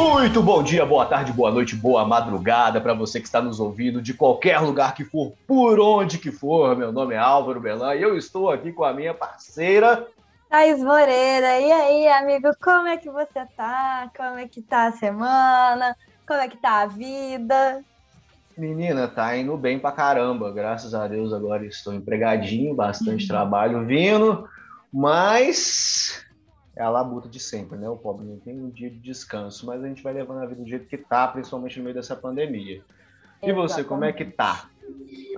Muito bom dia, boa tarde, boa noite, boa madrugada para você que está nos ouvindo de qualquer lugar que for, por onde que for. Meu nome é Álvaro Belan e eu estou aqui com a minha parceira Thaís Moreira. E aí, amigo, como é que você tá? Como é que tá a semana? Como é que tá a vida? Menina, tá indo bem pra caramba. Graças a Deus agora estou empregadinho, bastante uhum. trabalho vindo, mas é a labuta de sempre, né? O pobre não tem um dia de descanso, mas a gente vai levando a vida do jeito que tá, principalmente no meio dessa pandemia. E Exatamente. você, como é que tá?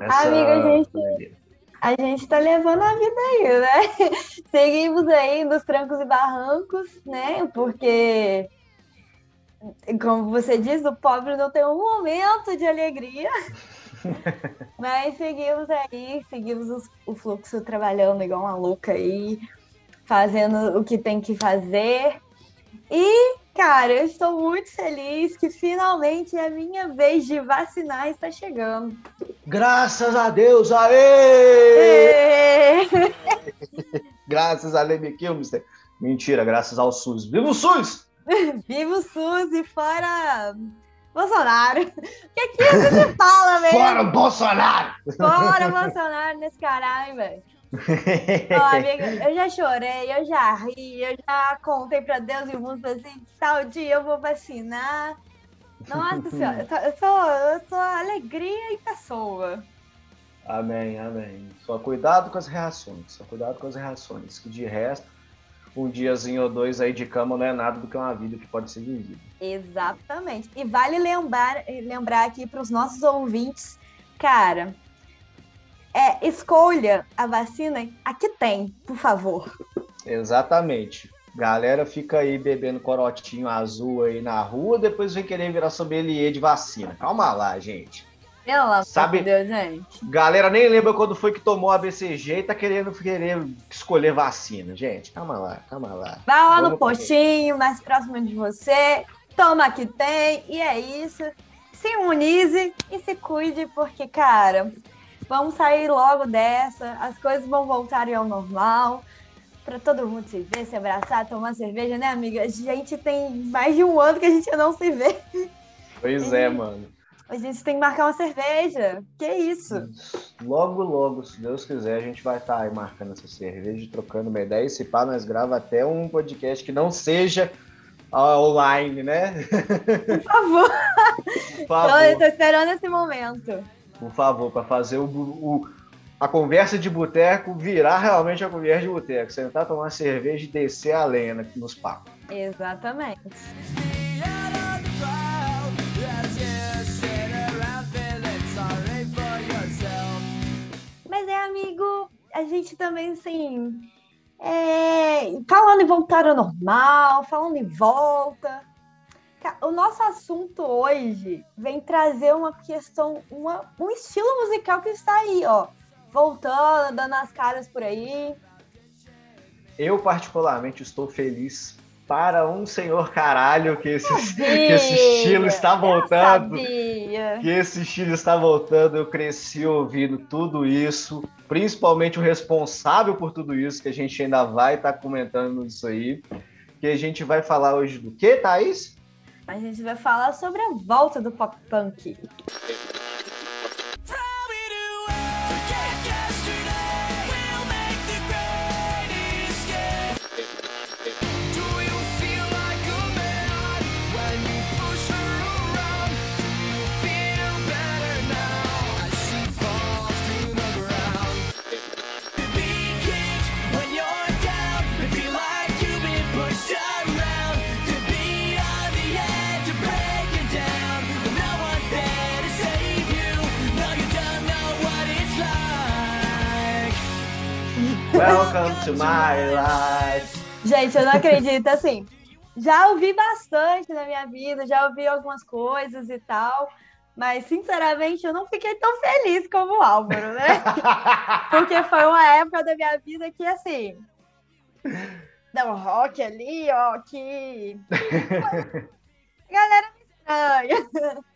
Essa Amiga, a gente, a gente tá levando a vida aí, né? Seguimos aí nos trancos e barrancos, né? Porque, como você diz, o pobre não tem um momento de alegria. Mas seguimos aí, seguimos o fluxo trabalhando igual uma louca aí, fazendo o que tem que fazer. E Cara, eu estou muito feliz que finalmente a minha vez de vacinar está chegando. Graças a Deus, aê! graças a Leme Kilmister. Mentira, graças ao SUS. Viva o SUS! Viva o SUS e fora Bolsonaro. O que que você fala, velho? Fora Bolsonaro! Fora Bolsonaro nesse caralho, velho. Amiga, eu já chorei, eu já ri, eu já contei pra Deus e o mundo assim, tal dia eu vou vacinar. Nossa senhora, eu sou, eu sou alegria em pessoa. Amém, amém. Só cuidado com as reações, só cuidado com as reações, que de resto, um diazinho ou dois aí de cama não é nada do que uma vida que pode ser vivida. Exatamente. E vale lembrar, lembrar aqui para os nossos ouvintes, cara, é, escolha a vacina a que tem, por favor. Exatamente. Galera fica aí bebendo corotinho azul aí na rua, depois vem querer virar sommelier de vacina. Calma lá, gente. Pelo amor Sabe, de Deus, gente. Galera nem lembra quando foi que tomou a BCG e tá querendo querer escolher vacina. Gente, calma lá, calma lá. Vai lá Vamos no postinho, mais próximo de você, toma que tem, e é isso. Se imunize e se cuide, porque, cara, Vamos sair logo dessa, as coisas vão voltar ao normal. Para todo mundo se ver, se abraçar, tomar cerveja, né, amiga? A gente tem mais de um ano que a gente não se vê. Pois é, mano. A gente tem que marcar uma cerveja. Que isso? Logo, logo, se Deus quiser, a gente vai estar tá aí marcando essa cerveja, trocando uma ideia. E se pá, nós grava até um podcast que não seja online, né? Por favor. Por favor. Eu tô esperando esse momento por favor, para fazer o, o, a conversa de boteco virar realmente a conversa de boteco. Sentar, tomar cerveja e descer a lenha nos papos. Exatamente. Mas é, amigo, a gente também, assim, é, falando em voltar ao normal, falando em volta, o nosso assunto hoje vem trazer uma questão, uma, um estilo musical que está aí, ó. Voltando, dando as caras por aí. Eu, particularmente, estou feliz para um senhor caralho que esse, que esse estilo está voltando. Que esse estilo está voltando. Eu cresci ouvindo tudo isso, principalmente o responsável por tudo isso, que a gente ainda vai estar tá comentando isso aí. Que a gente vai falar hoje do que, Thaís? A gente vai falar sobre a volta do pop punk. Welcome to my life. Gente, eu não acredito, assim, já ouvi bastante na minha vida, já ouvi algumas coisas e tal, mas sinceramente eu não fiquei tão feliz como o Álvaro, né? Porque foi uma época da minha vida que, assim, dá um rock ali, ó, que. A galera me estranha.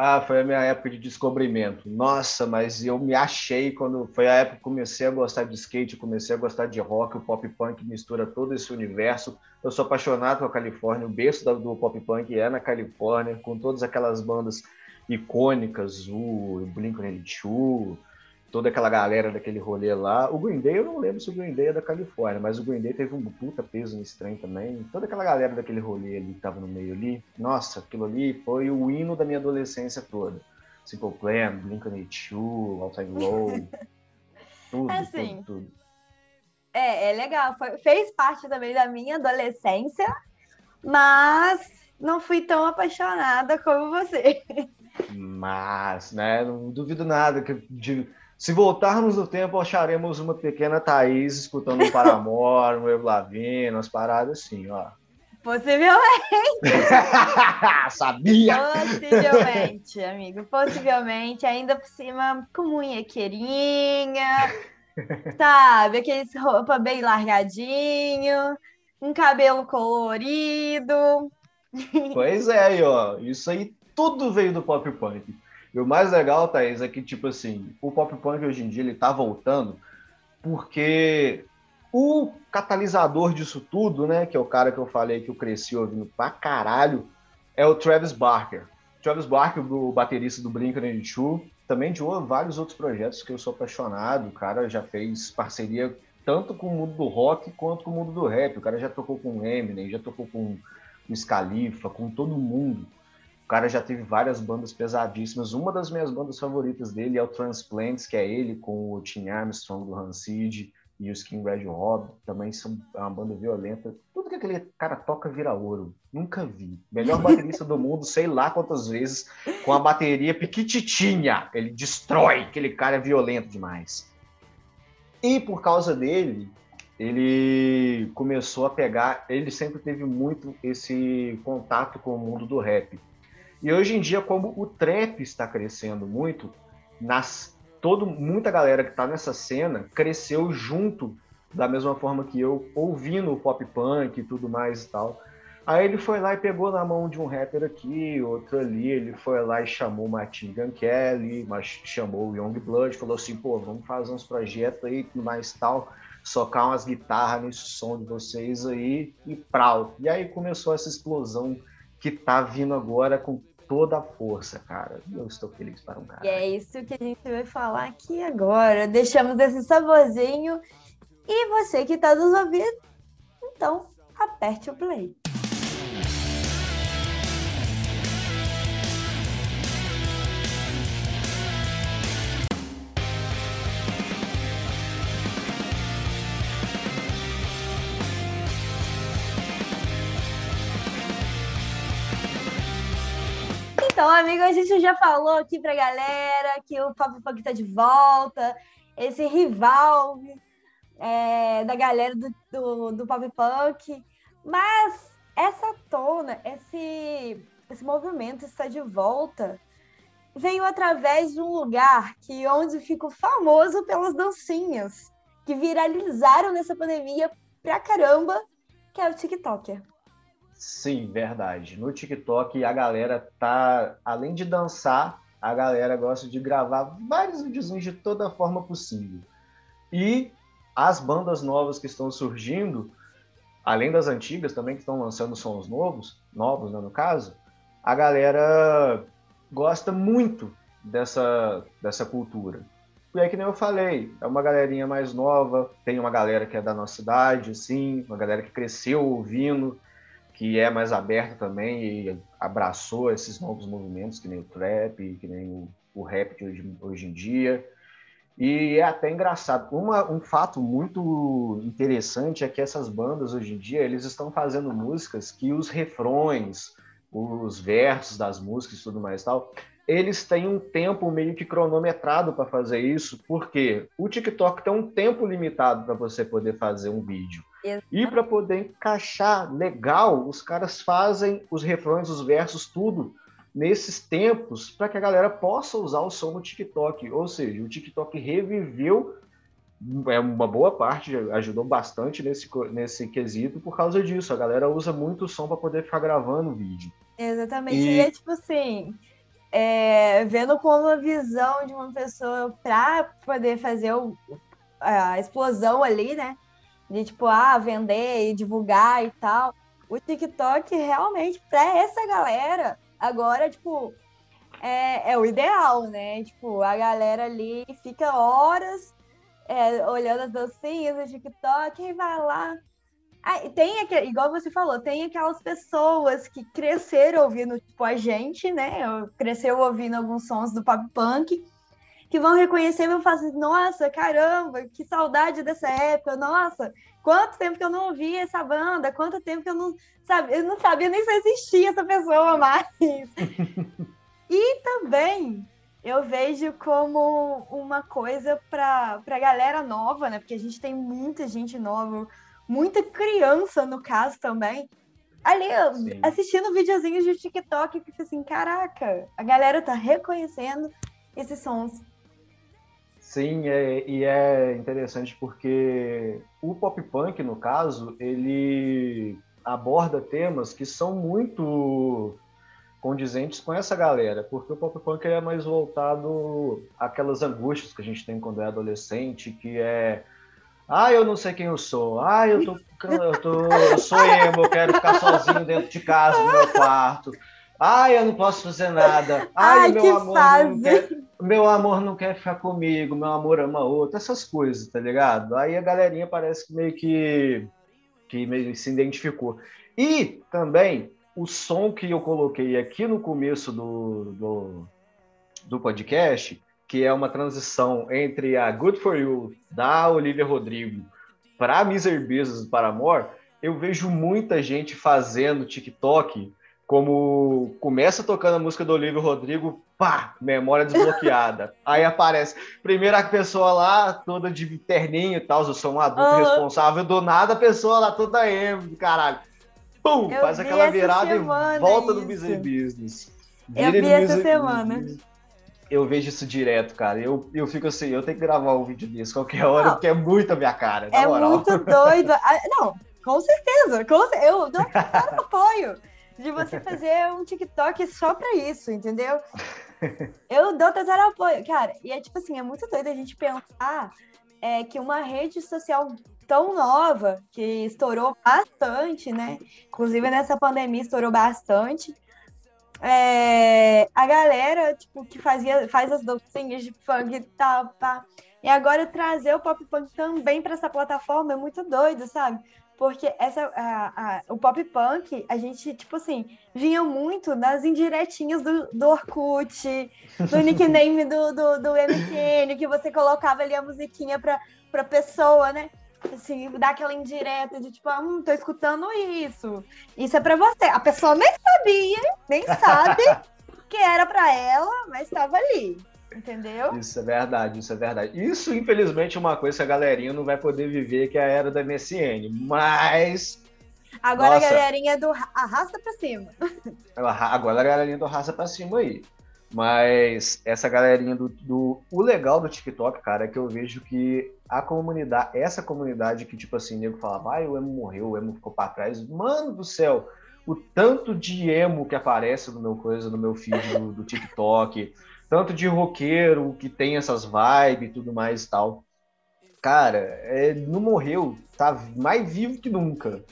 Ah, foi a minha época de descobrimento. Nossa, mas eu me achei quando foi a época que comecei a gostar de skate, comecei a gostar de rock, o pop punk mistura todo esse universo. Eu sou apaixonado pela Califórnia, o berço do pop punk é na Califórnia, com todas aquelas bandas icônicas, o Blink-182, toda aquela galera daquele rolê lá. O Green Day, eu não lembro se o Green Day é da Califórnia, mas o Green Day teve um puta peso nesse trem também. Toda aquela galera daquele rolê ali que tava no meio ali, nossa, aquilo ali foi o hino da minha adolescência toda. Simple Plan, Blink-182, All Time Low, tudo, é assim, tudo, tudo. É, é legal. Foi, fez parte também da minha adolescência, mas não fui tão apaixonada como você. Mas, né, não duvido nada que de, se voltarmos no tempo, acharemos uma pequena Thaís escutando um Paramore, um Evo Lavigne, umas paradas assim, ó. Possivelmente. Sabia! Possivelmente, amigo. Possivelmente. Ainda por cima, com munhequeirinha, sabe? Aqueles roupa bem largadinho, um cabelo colorido. Pois é, aí, ó. Isso aí tudo veio do pop punk. E o mais legal, Thaís, é que, tipo assim, o pop punk hoje em dia ele tá voltando porque o catalisador disso tudo, né, que é o cara que eu falei que eu cresci ouvindo pra caralho, é o Travis Barker. Travis Barker, o baterista do Blink-182, também de vários outros projetos que eu sou apaixonado. O cara já fez parceria tanto com o mundo do rock quanto com o mundo do rap. O cara já tocou com o Eminem, já tocou com o Scalifa, com todo mundo. O cara já teve várias bandas pesadíssimas. Uma das minhas bandas favoritas dele é o Transplants, que é ele com o Tim Armstrong do Rancid e o Skin Red Rob. Também são é uma banda violenta. Tudo que aquele cara toca vira ouro. Nunca vi. Melhor baterista do mundo, sei lá quantas vezes, com a bateria piquititinha. Ele destrói. Aquele cara é violento demais. E por causa dele, ele começou a pegar. Ele sempre teve muito esse contato com o mundo do rap. E hoje em dia, como o trap está crescendo muito, nas, todo, muita galera que está nessa cena cresceu junto da mesma forma que eu, ouvindo o pop punk e tudo mais e tal. Aí ele foi lá e pegou na mão de um rapper aqui, outro ali, ele foi lá e chamou Martin Gun Kelly, mas chamou o Young Blood, falou assim, pô, vamos fazer uns projetos aí, tudo mais tal, socar umas guitarras nesse som de vocês aí e prau. E aí começou essa explosão que tá vindo agora com toda a força, cara. Eu estou feliz para um cara. E é isso que a gente vai falar aqui agora. Deixamos esse saborzinho. E você que está nos ouvindo, então aperte o play. Então, amigo, a gente já falou aqui pra galera que o Pop Punk tá de volta, esse rival é, da galera do, do, do Pop Punk. Mas essa tona, esse, esse movimento está de volta, veio através de um lugar que onde ficou famoso pelas dancinhas que viralizaram nessa pandemia pra caramba, que é o TikToker. Sim, verdade. No TikTok a galera tá, além de dançar, a galera gosta de gravar vários videozinhos de toda forma possível. E as bandas novas que estão surgindo, além das antigas também que estão lançando sons novos, novos né, no caso, a galera gosta muito dessa, dessa cultura. E é que nem eu falei, é uma galerinha mais nova, tem uma galera que é da nossa cidade, assim, uma galera que cresceu ouvindo, que é mais aberta também e abraçou esses novos movimentos, que nem o trap, que nem o, o rap de hoje, hoje em dia. E é até engraçado. Uma, um fato muito interessante é que essas bandas hoje em dia eles estão fazendo músicas que os refrões, os versos das músicas e tudo mais e tal, eles têm um tempo meio que cronometrado para fazer isso, porque o TikTok tem um tempo limitado para você poder fazer um vídeo. E para poder encaixar legal, os caras fazem os refrões, os versos, tudo nesses tempos para que a galera possa usar o som no TikTok. Ou seja, o TikTok reviveu é uma boa parte, ajudou bastante nesse, nesse quesito por causa disso. A galera usa muito o som para poder ficar gravando o vídeo. Exatamente. E, e é tipo assim, é, vendo como a visão de uma pessoa para poder fazer o, a explosão ali, né? De tipo, ah, vender e divulgar e tal. O TikTok realmente, para essa galera, agora, tipo, é, é o ideal, né? Tipo, a galera ali fica horas é, olhando as dancinhas no TikTok e vai lá. Ah, tem aquele, igual você falou, tem aquelas pessoas que cresceram ouvindo, tipo, a gente, né? Cresceu ouvindo alguns sons do pop punk, que vão reconhecer e vão falar assim, nossa, caramba, que saudade dessa época, nossa, quanto tempo que eu não ouvi essa banda, quanto tempo que eu não sabia, eu não sabia nem se existia essa pessoa mais. e também eu vejo como uma coisa para a galera nova, né? Porque a gente tem muita gente nova, muita criança no caso também. Ali, Sim. assistindo videozinhos de TikTok, que assim, caraca, a galera tá reconhecendo esses sons. Sim, é, e é interessante porque o pop punk, no caso, ele aborda temas que são muito condizentes com essa galera, porque o pop punk é mais voltado àquelas angústias que a gente tem quando é adolescente, que é ah, eu não sei quem eu sou. Ah, eu tô, eu tô, eu sou emo, eu quero ficar sozinho dentro de casa, no meu quarto. Ah, eu não posso fazer nada. Ai, meu amor não quer, meu amor não quer ficar comigo, meu amor ama outro, essas coisas, tá ligado? Aí a galerinha parece que meio que que meio se identificou. E também o som que eu coloquei aqui no começo do, do, do podcast, que é uma transição entre a Good For You, da Olivia Rodrigo, para Miser Business do Paramore, eu vejo muita gente fazendo TikTok como começa tocando a música do Olivia Rodrigo, pá, memória desbloqueada. Aí aparece, primeira pessoa lá, toda de terninho e tal, eu sou um adulto uhum. responsável, do nada a pessoa lá toda emo, caralho pum, eu faz aquela virada e volta isso. no Busy Business. Vira eu vi essa semana. Eu vejo isso direto, cara. Eu, eu fico assim, eu tenho que gravar um vídeo disso qualquer hora, não, porque é muito a minha cara. é moral. muito doido. Ah, não, com certeza. Com, eu dou total apoio de você fazer um TikTok só pra isso, entendeu? Eu dou total apoio. Cara, e é tipo assim, é muito doido a gente pensar é, que uma rede social tão nova, que estourou bastante, né? Inclusive nessa pandemia estourou bastante. É, a galera, tipo, que fazia, faz as dancinhas de funk e tal, pá. E agora trazer o pop punk também para essa plataforma é muito doido, sabe? Porque essa, a, a, o pop punk, a gente, tipo assim, vinha muito nas indiretinhas do, do Orkut, do nickname do, do, do MSN, que você colocava ali a musiquinha pra, pra pessoa, né? assim, dar aquela indireta de tipo, ah, hum, tô escutando isso. Isso é pra você. A pessoa nem sabia, nem sabe que era pra ela, mas estava ali. Entendeu? Isso é verdade, isso é verdade. Isso, infelizmente, é uma coisa que a galerinha não vai poder viver, que é a era da MSN. Mas. Agora Nossa. a galerinha do arrasta pra cima. Agora a galerinha do arrasta pra cima aí. Mas essa galerinha do, do, O legal do TikTok, cara, é que eu vejo que a comunidade, essa comunidade que, tipo assim, nego falava, ah, o emo morreu, o emo ficou pra trás. Mano do céu, o tanto de emo que aparece no meu coisa, no meu feed do, do TikTok, tanto de roqueiro que tem essas vibes e tudo mais e tal. Cara, é, não morreu, tá mais vivo que nunca.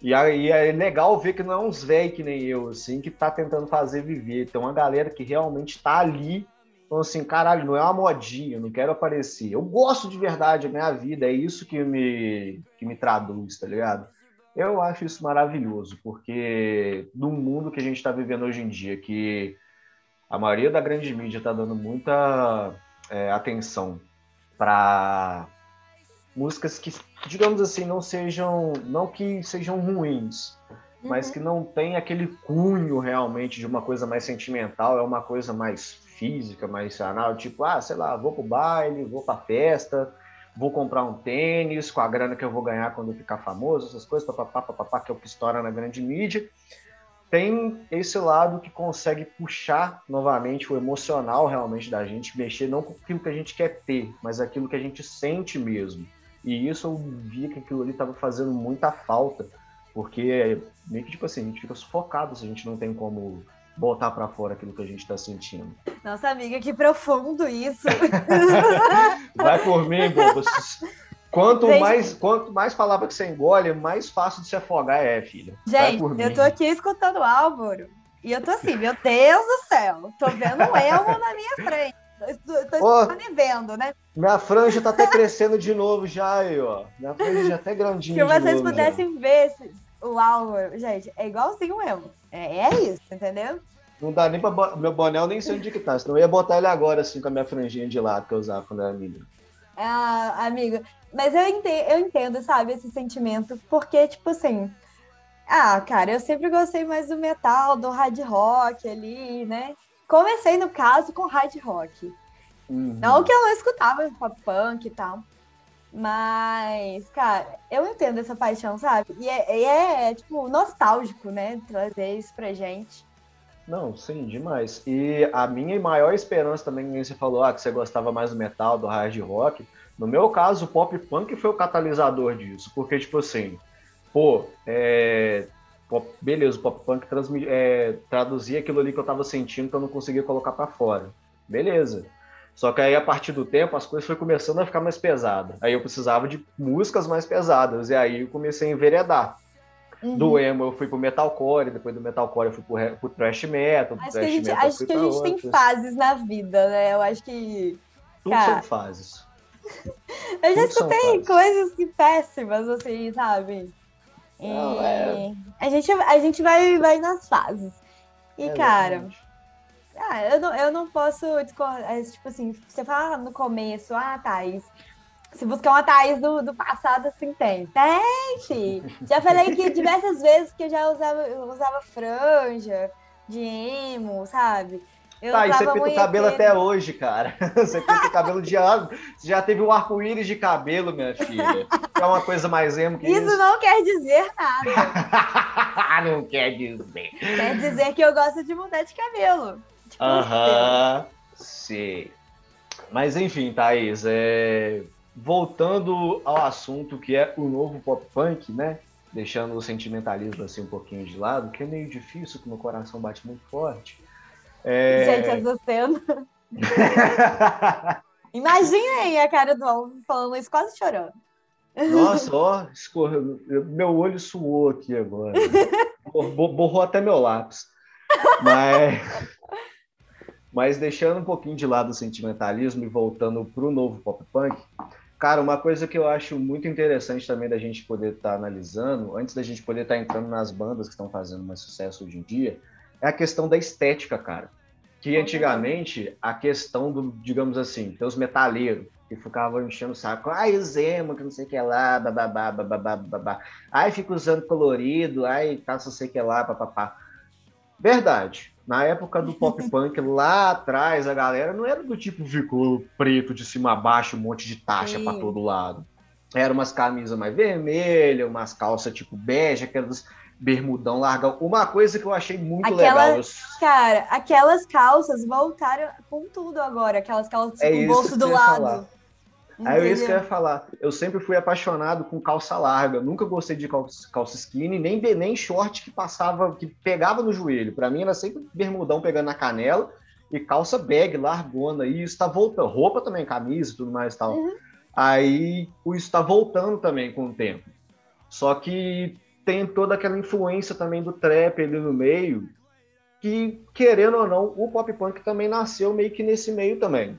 E aí é legal ver que não é uns velhos que nem eu, assim, que tá tentando fazer viver. Tem uma galera que realmente tá ali, então assim, caralho, não é uma modinha, não quero aparecer. Eu gosto de verdade, a minha vida, é isso que me, que me traduz, tá ligado? Eu acho isso maravilhoso, porque no mundo que a gente está vivendo hoje em dia, que a maioria da grande mídia está dando muita é, atenção para músicas que, digamos assim, não sejam, não que sejam ruins, uhum. mas que não tem aquele cunho realmente de uma coisa mais sentimental, é uma coisa mais física, mais anal, tipo, ah, sei lá, vou pro baile, vou pra festa, vou comprar um tênis com a grana que eu vou ganhar quando eu ficar famoso, essas coisas, papapá, papapá, que é o que estoura na grande mídia. Tem esse lado que consegue puxar novamente o emocional realmente da gente, mexer não com aquilo que a gente quer ter, mas aquilo que a gente sente mesmo. E isso eu via que aquilo ali estava fazendo muita falta, porque meio que tipo assim, a gente fica sufocado se a gente não tem como botar para fora aquilo que a gente está sentindo. Nossa amiga, que profundo isso. Vai por mim, bobos. Quanto gente, mais, quanto mais palavra que você engole, mais fácil de se afogar é, filha. Gente, eu tô aqui escutando o Álvaro e eu tô assim, meu Deus do céu, tô vendo o Elmo na minha frente. Tô, tô oh, me vendo, né? Minha franja tá até crescendo de novo já aí, ó. Minha franja já até grandinha. Se vocês pudessem já. ver o Álvaro, gente, é igualzinho mesmo. É, é isso, entendeu? Não dá nem pra. Meu boné eu nem sei onde que tá, senão eu ia botar ele agora, assim, com a minha franjinha de lado que eu usava quando era menino. Ah, amigo, mas eu entendo, eu entendo, sabe, esse sentimento, porque, tipo assim. Ah, cara, eu sempre gostei mais do metal, do hard rock ali, né? Comecei, no caso, com hard rock. Uhum. Não que eu não escutava pop punk e tal. Mas, cara, eu entendo essa paixão, sabe? E é, é, é, tipo, nostálgico, né? Trazer isso pra gente. Não, sim, demais. E a minha maior esperança também, que você falou, ah, que você gostava mais do metal, do hard rock. No meu caso, o pop punk foi o catalisador disso. Porque, tipo assim, pô, é, pop, beleza, o pop punk é, traduzia aquilo ali que eu tava sentindo que eu não conseguia colocar para fora. Beleza. Só que aí, a partir do tempo, as coisas foram começando a ficar mais pesadas. Aí eu precisava de músicas mais pesadas. E aí eu comecei a enveredar. Uhum. Do emo eu fui pro metalcore, depois do metalcore eu fui pro, pro thrash metal. Acho que a gente, acho que a gente tem fases na vida, né? Eu acho que. Tudo cara... são fases. eu já escutei coisas que péssimas, assim, sabe? Não, é... a, gente, a gente vai, vai nas fases. E, é cara, ah, eu, não, eu não posso discordar. É, tipo assim, você fala no começo, ah, Thaís, se buscar uma Thaís do, do passado, assim, tem. Tem, fi. Já falei que diversas vezes que eu já usava, eu usava franja de emo, sabe? Eu tá, e você pinta o cabelo até hoje, cara. Você pinta o cabelo de ano. Você já teve um arco-íris de cabelo, minha filha. É uma coisa mais emo que isso. Isso não quer dizer nada. não quer dizer. Quer dizer que eu gosto de mudar de cabelo. Tipo, Aham, sim. Mas enfim, Thaís, é... voltando ao assunto que é o novo pop punk, né? Deixando o sentimentalismo assim um pouquinho de lado, que é meio difícil, que meu coração bate muito forte. É... Gente, essa cena. Imaginem a cara do Alvo falando isso, quase chorando. Nossa, ó, escorreu. Meu olho suou aqui agora. Borrou até meu lápis. Mas, mas deixando um pouquinho de lado o sentimentalismo e voltando para o novo pop punk, cara, uma coisa que eu acho muito interessante também da gente poder estar tá analisando, antes da gente poder estar tá entrando nas bandas que estão fazendo mais sucesso hoje em dia, é a questão da estética, cara. Que antigamente a questão do, digamos assim, tem os metaleiros que ficavam enchendo o saco, ai, o Zemo, que não sei o que lá, bababá, bababá, babá. Ai, fica usando colorido, ai, caça não sei o que lá, papapá. Verdade. Na época do pop punk, lá atrás, a galera não era do tipo ficou preto de cima a baixo, um monte de taxa para todo lado. Era umas camisas mais vermelhas, umas calças tipo bege, aquelas bermudão largão. Uma coisa que eu achei muito aquelas, legal. Cara, aquelas calças voltaram com tudo agora, aquelas calças é com o bolso do lado. Falar. Aí é isso que eu ia falar. Eu sempre fui apaixonado com calça larga. Nunca gostei de calça, calça skinny, nem, nem short que passava, que pegava no joelho. Para mim era sempre bermudão pegando na canela e calça bag, largona. E isso tá voltando. Roupa também, camisa e tudo mais e tal. Uhum. Aí isso tá voltando também com o tempo. Só que tem toda aquela influência também do trap ali no meio, que, querendo ou não, o pop punk também nasceu meio que nesse meio também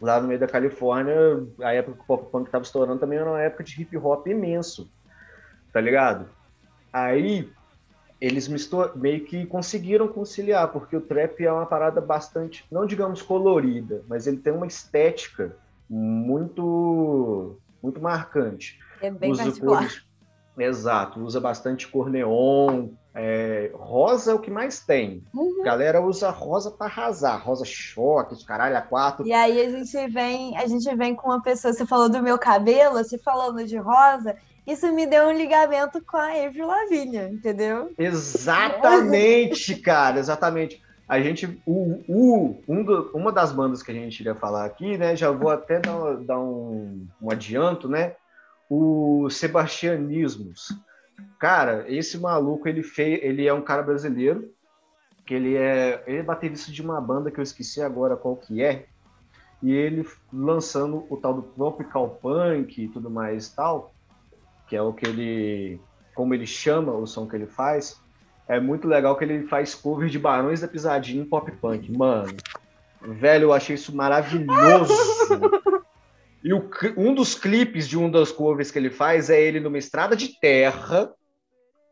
lá no meio da Califórnia, a época que o pop punk estava estourando também era uma época de hip hop imenso, tá ligado? Aí eles meio que conseguiram conciliar, porque o trap é uma parada bastante, não digamos colorida, mas ele tem uma estética muito muito marcante. É bem Usa particular. Cores, exato, usa bastante cor neon, é, rosa é o que mais tem. Uhum. Galera usa rosa para arrasar, rosa choque, caralho, a quatro. E aí a gente vem, a gente vem com uma pessoa, você falou do meu cabelo, você falando de rosa, isso me deu um ligamento com a Avril Lavigne, entendeu? Exatamente, cara, exatamente. A gente, o, o um do, uma das bandas que a gente iria falar aqui, né? Já vou até dar, dar um, um adianto, né? O Sebastianismos Cara, esse maluco, ele fez, ele é um cara brasileiro que ele é, ele é baterista de uma banda que eu esqueci agora qual que é, e ele lançando o tal do Tropical Punk e tudo mais tal, que é o que ele, como ele chama o som que ele faz, é muito legal que ele faz cover de Barões da Pisadinha em pop punk. Mano, velho, eu achei isso maravilhoso. E o, um dos clipes de um das covers que ele faz é ele numa estrada de terra,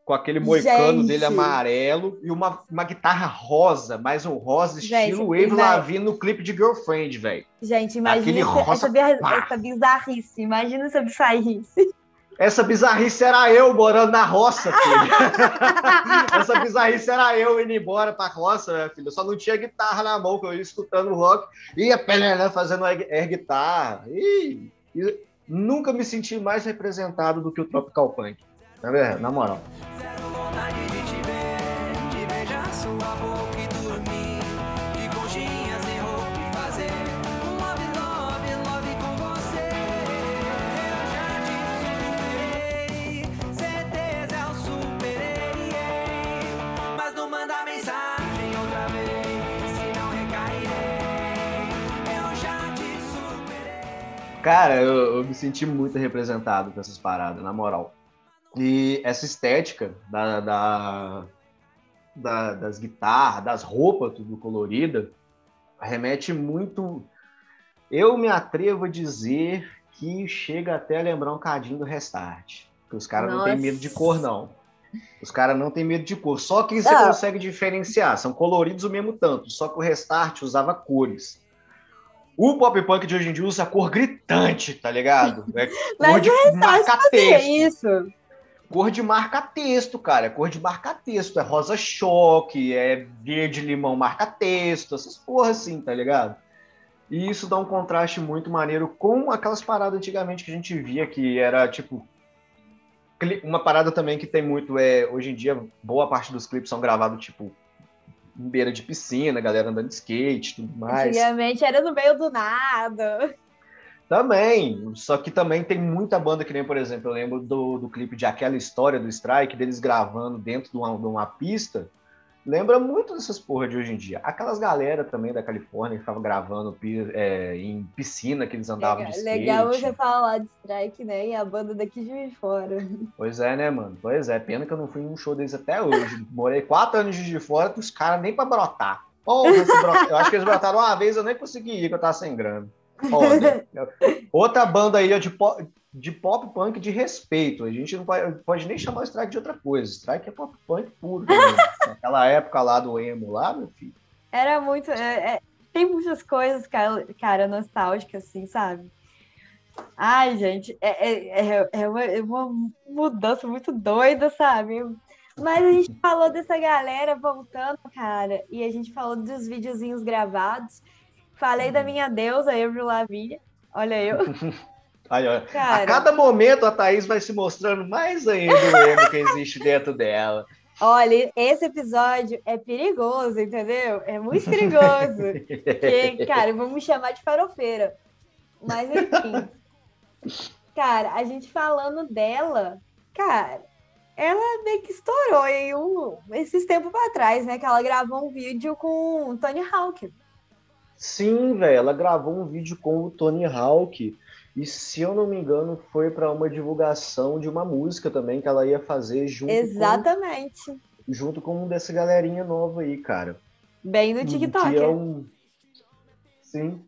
com aquele moicano Gente. dele amarelo e uma, uma guitarra rosa, mais um rosa, estilo Wave Lavigne no clipe de Girlfriend, velho. Gente, imagina essa, essa bizarrice, imagina essa bizarrice. Essa bizarrice era eu morando na roça, filho. Essa bizarrice era eu indo embora pra roça, minha filha. Eu só não tinha guitarra na mão, que eu ia escutando rock, ia pelé, fazendo air guitarra. E, e, nunca me senti mais representado do que o Tropical Punk. Na, verdade, na moral. Cara, eu, eu, me senti muito representado com essas paradas, na moral. E essa estética da, da, da, das guitarras, das roupas, tudo colorida, remete muito. Eu me atrevo a dizer que chega até a lembrar um cadinho do Restart. Que os caras não têm medo de cor, não. Os caras não têm medo de cor. Só que você consegue diferenciar. São coloridos o mesmo tanto. Só que o Restart usava cores. O pop punk de hoje em dia usa cor gritante, tá ligado? É cor de marca-texto. isso. Cor de marca-texto, cara. É cor de marca-texto. É rosa choque, é verde limão marca-texto, essas porras assim, tá ligado? E isso dá um contraste muito maneiro com aquelas paradas antigamente que a gente via que era tipo. Uma parada também que tem muito é. Hoje em dia, boa parte dos clipes são gravados, tipo, beira de piscina, galera andando de skate tudo mais. Antigamente era no meio do nada. Também, só que também tem muita banda que nem, por exemplo, eu lembro do, do clipe de Aquela História do Strike, deles gravando dentro de uma, de uma pista, lembra muito dessas porra de hoje em dia. Aquelas galera também da Califórnia que estavam gravando é, em piscina que eles andavam legal, de skate. Legal você falar de strike, né? E a banda daqui de fora. Pois é, né, mano? Pois é. Pena que eu não fui em um show deles até hoje. Morei quatro anos de fora com os caras nem pra brotar. Porra, eu acho que eles brotaram uma vez, eu nem consegui ir, que eu tava sem grana. Outra banda aí de de pop punk de respeito. A gente não pode, pode, nem chamar o Strike de outra coisa. Strike é pop punk puro. Naquela época lá do emo lá, meu filho. Era muito. É, é, tem muitas coisas, cara, cara, nostálgicas, assim, sabe? Ai, gente, é, é, é, é uma, é uma mudança muito doida, sabe? Mas a gente falou dessa galera voltando, cara, e a gente falou dos videozinhos gravados. Falei da uhum. minha deusa, Avril Lavigne. Olha eu. Aí, Cara, a cada momento a Thaís vai se mostrando mais ainda o emo que existe dentro dela. Olha, esse episódio é perigoso, entendeu? É muito perigoso. Porque, cara, vamos chamar de farofeira. Mas enfim. Cara, a gente falando dela, cara, ela meio que estourou aí um, esses tempos para trás, né? Que ela gravou um vídeo com o Tony Hawk. Sim, velho, ela gravou um vídeo com o Tony Hawk. E se eu não me engano, foi para uma divulgação de uma música também que ela ia fazer junto Exatamente. Com, junto com dessa galerinha nova aí, cara. Bem no TikTok. Que é um... Sim.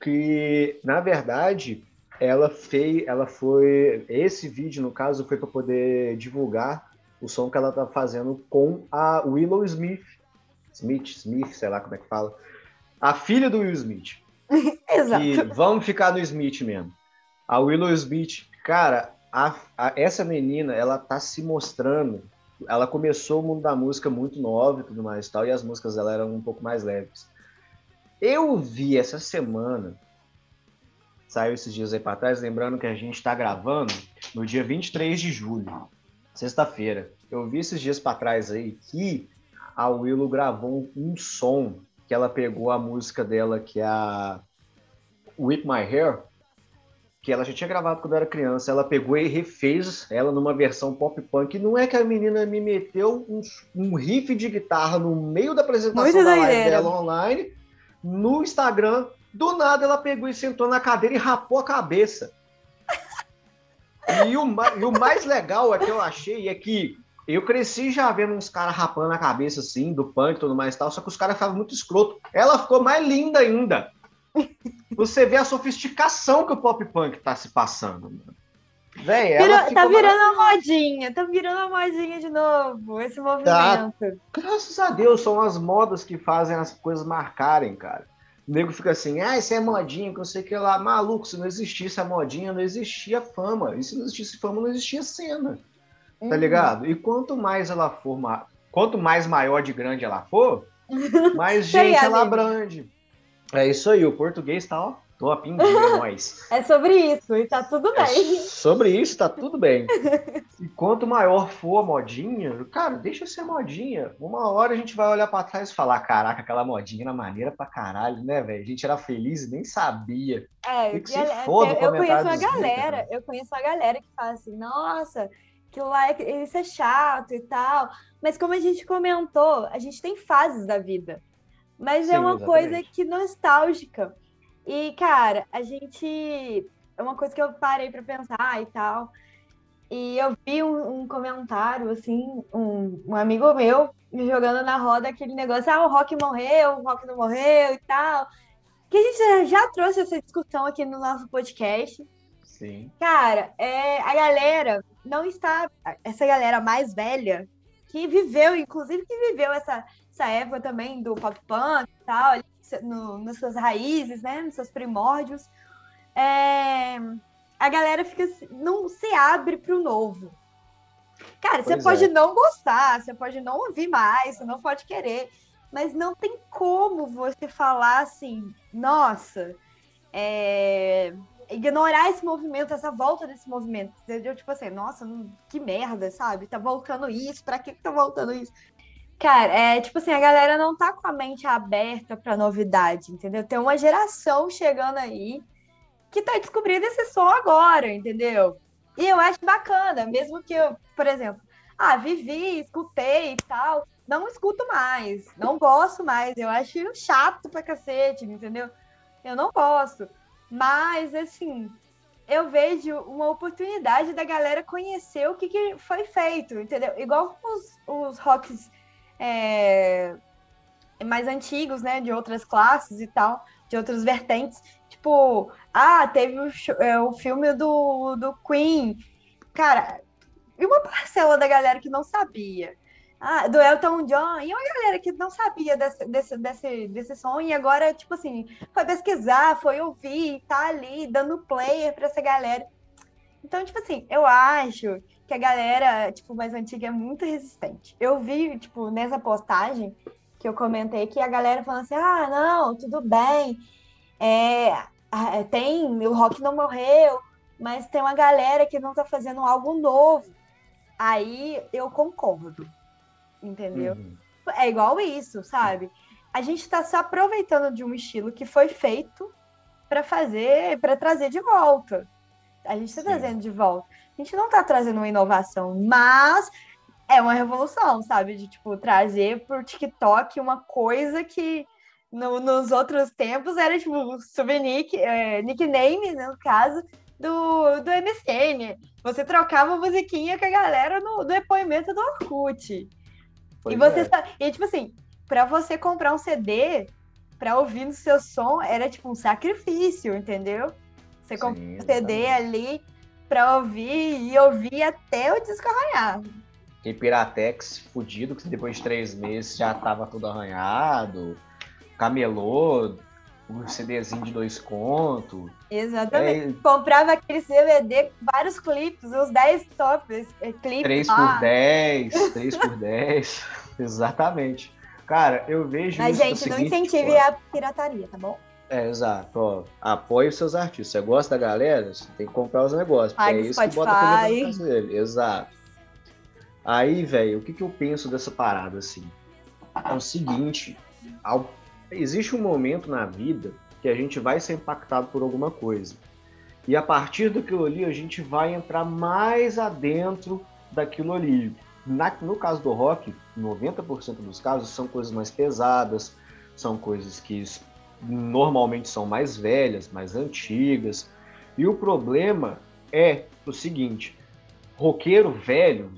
Que, na verdade, ela fez, ela foi, esse vídeo no caso foi para poder divulgar o som que ela tá fazendo com a Willow Smith, Smith, Smith, sei lá como é que fala, a filha do Will Smith. Exato. Vamos ficar no Smith mesmo. A Willow Smith, cara, a, a, essa menina, ela tá se mostrando. Ela começou o mundo da música muito nova e tudo mais e tal, e as músicas dela eram um pouco mais leves. Eu vi essa semana, saiu esses dias aí para trás, lembrando que a gente está gravando no dia 23 de julho, sexta-feira. Eu vi esses dias para trás aí que a Willow gravou um som que ela pegou a música dela, que é a Whip My Hair, que ela já tinha gravado quando era criança, ela pegou e refez ela numa versão pop punk. Não é que a menina me meteu um, um riff de guitarra no meio da apresentação da live dela online, no Instagram, do nada ela pegou e sentou na cadeira e rapou a cabeça. E o, e o mais legal é que eu achei é que eu cresci já vendo uns caras rapando a cabeça assim, do punk e tudo mais e tal, só que os caras ficavam muito escroto. Ela ficou mais linda ainda. Você vê a sofisticação que o pop punk tá se passando. Véi, Virou, tá virando a modinha, tá virando a modinha de novo, esse movimento. Tá. Graças a Deus, são as modas que fazem as coisas marcarem, cara. O nego fica assim, ah, isso é modinha, que não sei o que lá. Maluco, se não existisse a modinha, não existia fama. E se não existisse fama, não existia cena. Tá uhum. ligado? E quanto mais ela for, quanto mais maior de grande ela for, mais gente ela abrange. É isso aí, o português tá, ó, tô a pinguinha, nós. É sobre isso, e tá tudo é bem. É sobre isso, tá tudo bem. e quanto maior for a modinha, cara, deixa ser modinha. Uma hora a gente vai olhar para trás e falar, caraca, aquela modinha era maneira pra caralho, né, velho? A gente era feliz e nem sabia. É, que foda eu, eu conheço uma galera, vida, eu conheço uma galera que fala assim, nossa, aquilo lá, é, isso é chato e tal. Mas como a gente comentou, a gente tem fases da vida. Mas é Sim, é uma exatamente. coisa que nostálgica. E, cara, a gente. É uma coisa que eu parei para pensar e tal. E eu vi um, um comentário, assim, um, um, amigo meu jogando na roda aquele negócio: ah, o rock morreu, o rock não morreu e tal. Que a gente já trouxe essa discussão aqui no nosso podcast. Sim. Cara, é, a galera não está. Essa galera mais velha, que viveu, inclusive que viveu essa, essa época também do pop punk e tal, no, nas suas raízes, né, nos seus primórdios, é, a galera fica não se abre para o novo. Cara, pois você pode é. não gostar, você pode não ouvir mais, você não pode querer, mas não tem como você falar assim, nossa, é, ignorar esse movimento, essa volta desse movimento. Entendeu? Tipo assim, nossa, que merda, sabe? Tá voltando isso, pra que, que tá voltando isso? Cara, é tipo assim, a galera não tá com a mente aberta pra novidade, entendeu? Tem uma geração chegando aí que tá descobrindo esse som agora, entendeu? E eu acho bacana, mesmo que eu, por exemplo, ah, vivi, escutei e tal, não escuto mais, não gosto mais, eu acho chato pra cacete, entendeu? Eu não gosto. Mas, assim, eu vejo uma oportunidade da galera conhecer o que, que foi feito, entendeu? Igual os, os rocks é, mais antigos, né? De outras classes e tal, de outras vertentes. Tipo, ah, teve o, é, o filme do, do Queen. Cara, e uma parcela da galera que não sabia. Ah, do Elton John, e uma galera que não sabia desse, desse, desse, desse som, e agora, tipo assim, foi pesquisar, foi ouvir, tá ali, dando player pra essa galera. Então, tipo assim, eu acho que a galera, tipo, mais antiga é muito resistente. Eu vi, tipo, nessa postagem que eu comentei que a galera falando assim, ah, não, tudo bem, é, tem, o rock não morreu, mas tem uma galera que não tá fazendo algo novo. Aí eu concordo entendeu? Uhum. É igual isso, sabe? A gente está se aproveitando de um estilo que foi feito para fazer, para trazer de volta. A gente está trazendo de volta. A gente não está trazendo uma inovação, mas é uma revolução, sabe? De tipo trazer o TikTok uma coisa que no, nos outros tempos era tipo souvenir, é, nickname, né, no caso, do, do MSN. Você trocava musiquinha com a galera no, no depoimento do Orkut. Pois e você é. e tipo assim, para você comprar um CD para ouvir no seu som era tipo um sacrifício, entendeu? Você compra um CD ali para ouvir e ouvir até o disco arranhar. Aquele Piratex fudido, que depois de três meses já tava tudo arranhado. Camelô, um CDzinho de dois contos. Exatamente. É... Comprava aquele DVD, vários clipes, uns 10 tops, é, clipes. 3 por 10, 3 por 10. Exatamente. Cara, eu vejo. Mas, gente, seguinte, não incentive tipo, a pirataria, tá bom? É, exato. Ó, apoie os seus artistas. Você gosta da galera? Você tem que comprar os negócios. Porque é isso Spotify. que bota a comida dele. Exato. Aí, velho, o que, que eu penso dessa parada, assim? É o seguinte: ao... existe um momento na vida que a gente vai ser impactado por alguma coisa. E a partir daquilo ali, a gente vai entrar mais adentro daquilo ali. Na, no caso do rock, 90% dos casos são coisas mais pesadas, são coisas que normalmente são mais velhas, mais antigas. E o problema é o seguinte: roqueiro velho,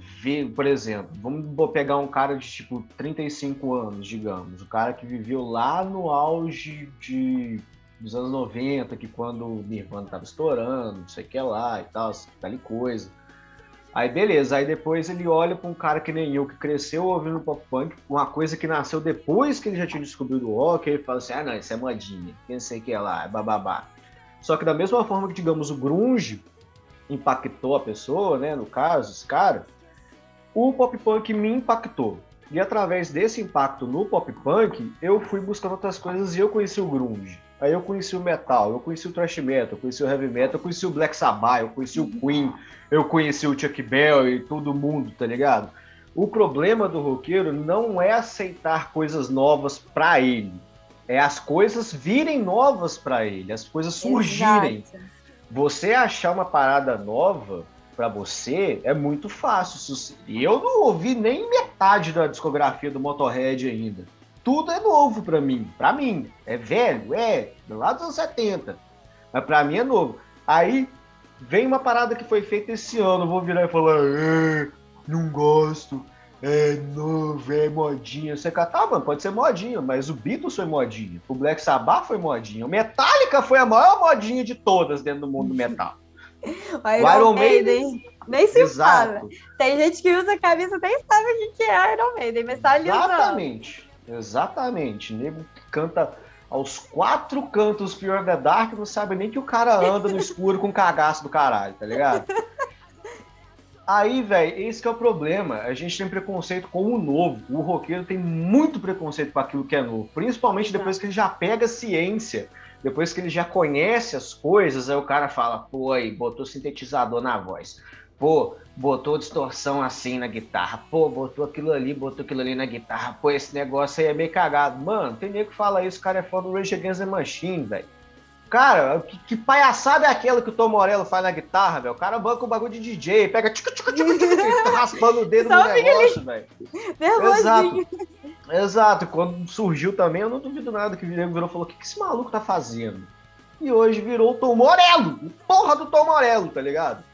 por exemplo, vamos pegar um cara de tipo 35 anos, digamos, o cara que viveu lá no auge de dos anos 90, que quando o Nirvana tava estourando, não sei o que lá e tal, tal coisa. Aí beleza, aí depois ele olha para um cara que nem eu, que cresceu ouvindo pop punk, uma coisa que nasceu depois que ele já tinha descobrido o rock, ele fala assim, ah não, isso é modinha, quem sei que é lá, é bababá. Só que da mesma forma que, digamos, o grunge impactou a pessoa, né, no caso, esse cara, o pop punk me impactou. E através desse impacto no pop punk, eu fui buscando outras coisas e eu conheci o grunge. Aí eu conheci o metal, eu conheci o thrash metal, eu conheci o heavy metal, eu conheci o Black Sabbath, eu conheci o uhum. Queen, eu conheci o Chuck Bell e todo mundo, tá ligado? O problema do roqueiro não é aceitar coisas novas para ele, é as coisas virem novas para ele, as coisas surgirem. Exato. Você achar uma parada nova para você é muito fácil. E eu não ouvi nem metade da discografia do Motorhead ainda tudo é novo para mim. Para mim, é velho, é, lá dos anos 70. Mas para mim é novo. Aí vem uma parada que foi feita esse ano, vou virar e falar, é, não gosto, é novo, é modinha. Você catar, mano, pode ser modinha, mas o Beatles foi modinha, o Black Sabbath foi modinha, o Metallica foi a maior modinha de todas dentro do mundo do metal. o Iron, Iron Maiden, nem se Exato. fala. Tem gente que usa a camisa nem sabe o que é Iron Maiden, mas tá ali Exatamente. Exatamente. Nego que canta aos quatro cantos Fear of the Dark não sabe nem que o cara anda no escuro com cagaço do caralho, tá ligado? Aí, velho, esse é o problema. A gente tem preconceito com o novo. O roqueiro tem muito preconceito com aquilo que é novo. Principalmente depois que ele já pega ciência. Depois que ele já conhece as coisas, aí o cara fala, pô, aí, botou sintetizador na voz. Pô, botou distorção assim na guitarra. Pô, botou aquilo ali, botou aquilo ali na guitarra. Pô, esse negócio aí é meio cagado. Mano, tem nego que fala isso, o cara é fã do Rage Against the Machine, velho. Cara, que, que, palhaçada é aquela que o Tom Morello faz na guitarra, velho? O cara banca o bagulho de DJ, pega tchica, tchica, tchica, tá raspando o dedo no negócio, velho. Exato. Exato. Quando surgiu também, eu não duvido nada que o nego virou e falou: o que, que esse maluco tá fazendo? E hoje virou o Tom Morello. Porra do Tom Morello, tá ligado?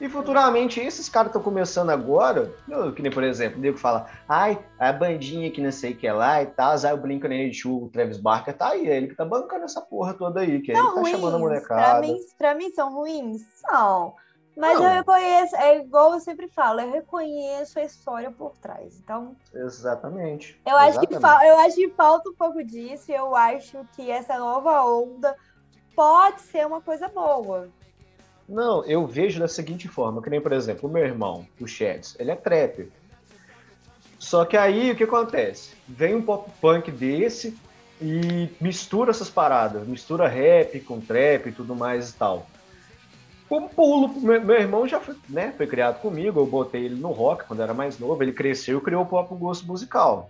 E futuramente, esses caras estão começando agora, que nem, por exemplo, o nego fala, ai, a bandinha que não sei o que é lá e tal, aí o Blink-182, o Travis Barker tá aí, é ele que tá bancando essa porra toda aí, que ele tá ruins. chamando a molecada. Pra mim, pra mim são ruins? São. Mas não. eu reconheço, é igual eu sempre falo, eu reconheço a história por trás. Então. Exatamente. Eu acho, Exatamente. Que, eu acho que falta um pouco disso, e eu acho que essa nova onda pode ser uma coisa boa. Não, eu vejo da seguinte forma, que nem, por exemplo, o meu irmão, o Shads, ele é trapper. Só que aí o que acontece? Vem um pop punk desse e mistura essas paradas, mistura rap com trap e tudo mais e tal. Como pulo, meu, meu irmão já foi, né, foi criado comigo, eu botei ele no rock quando era mais novo, ele cresceu e criou o próprio gosto musical.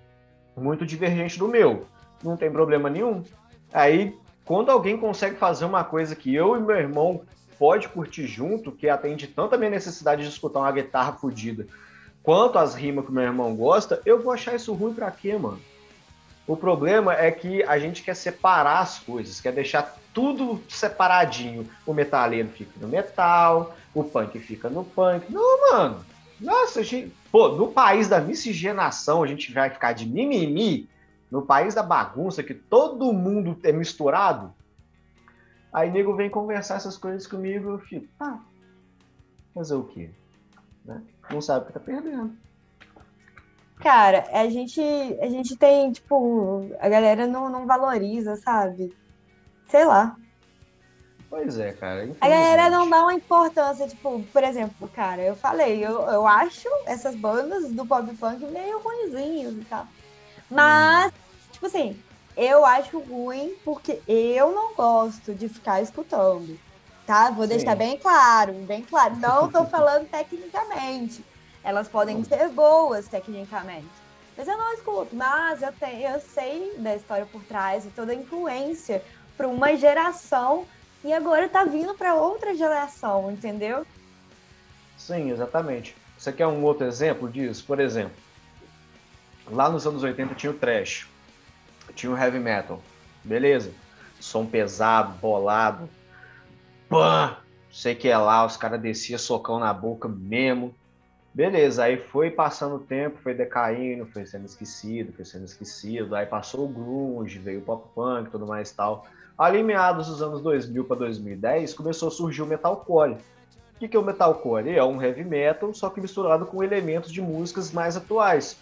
Muito divergente do meu. Não tem problema nenhum. Aí, quando alguém consegue fazer uma coisa que eu e meu irmão pode curtir junto, que atende tanto a minha necessidade de escutar uma guitarra fodida, quanto as rimas que meu irmão gosta, eu vou achar isso ruim pra quê, mano? O problema é que a gente quer separar as coisas, quer deixar tudo separadinho. O metaleiro fica no metal, o punk fica no punk. Não, mano. Nossa, gente... Pô, no país da miscigenação, a gente vai ficar de mimimi. No país da bagunça, que todo mundo é misturado, Aí nego vem conversar essas coisas comigo, eu fico, ah, fazer o quê? Né? Não sabe o que tá perdendo. Cara, a gente, a gente tem, tipo, a galera não, não valoriza, sabe? Sei lá. Pois é, cara. A galera não dá uma importância, tipo, por exemplo, cara, eu falei, eu, eu acho essas bandas do pop punk meio ruinzinhos e tal. Mas, hum. tipo assim, eu acho ruim porque eu não gosto de ficar escutando, tá? Vou Sim. deixar bem claro, bem claro. Não estou falando tecnicamente. Elas podem ser boas tecnicamente. Mas eu não escuto. Mas eu, tenho, eu sei da história por trás e toda a influência para uma geração e agora tá vindo para outra geração, entendeu? Sim, exatamente. Você quer um outro exemplo disso? Por exemplo, lá nos anos 80 tinha o trash, tinha o heavy metal, beleza? Som pesado, bolado, pã, sei que é lá, os caras desciam socão na boca mesmo. Beleza, aí foi passando o tempo, foi decaindo, foi sendo esquecido, foi sendo esquecido. Aí passou o grunge, veio o pop punk, tudo mais tal. Ali meados dos anos 2000 para 2010, começou a surgir o metalcore. O que, que é o metalcore? É um heavy metal, só que misturado com elementos de músicas mais atuais.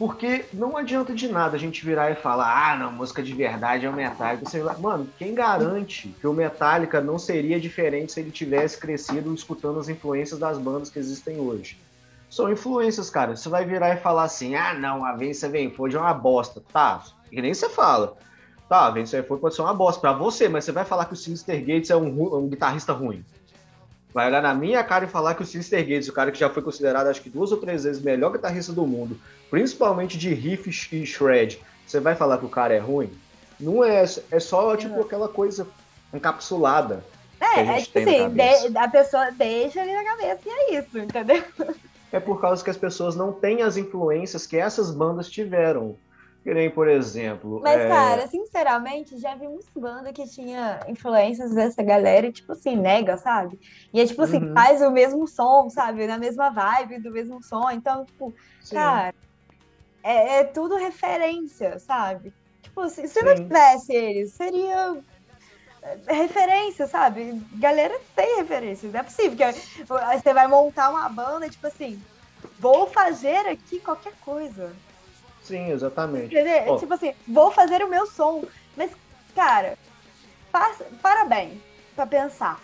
Porque não adianta de nada a gente virar e falar, ah, não, música de verdade é o Metallica. Você vai, mano, quem garante que o Metallica não seria diferente se ele tivesse crescido escutando as influências das bandas que existem hoje? São influências, cara. Você vai virar e falar assim, ah, não, a Vence Venford é uma bosta. Tá, que nem você fala. Tá, a Vence Venford pode ser uma bosta pra você, mas você vai falar que o Sinister Gates é um, um guitarrista ruim. Vai olhar na minha cara e falar que o Sinister Gates, o cara que já foi considerado acho que duas ou três vezes o melhor guitarrista do mundo, principalmente de riff e shred, você vai falar que o cara é ruim? Não é, é só tipo aquela coisa encapsulada. É, é tipo assim, a pessoa deixa ali na cabeça e é isso, entendeu? É por causa que as pessoas não têm as influências que essas bandas tiveram. Que nem, por exemplo. Mas, é... cara, sinceramente, já vi muitas bandas que tinha influências dessa galera e, tipo assim, nega, sabe? E é tipo assim, uhum. faz o mesmo som, sabe? Na mesma vibe do mesmo som. Então, tipo, Sim. cara, é, é, tudo referência, sabe? Tipo, se, se não tivesse eles, seria é, referência, sabe? Galera tem referência, não é possível. Que você vai montar uma banda, tipo assim, vou fazer aqui qualquer coisa. Sim, exatamente. Oh. Tipo assim, vou fazer o meu som. Mas, cara, parabéns pra pensar.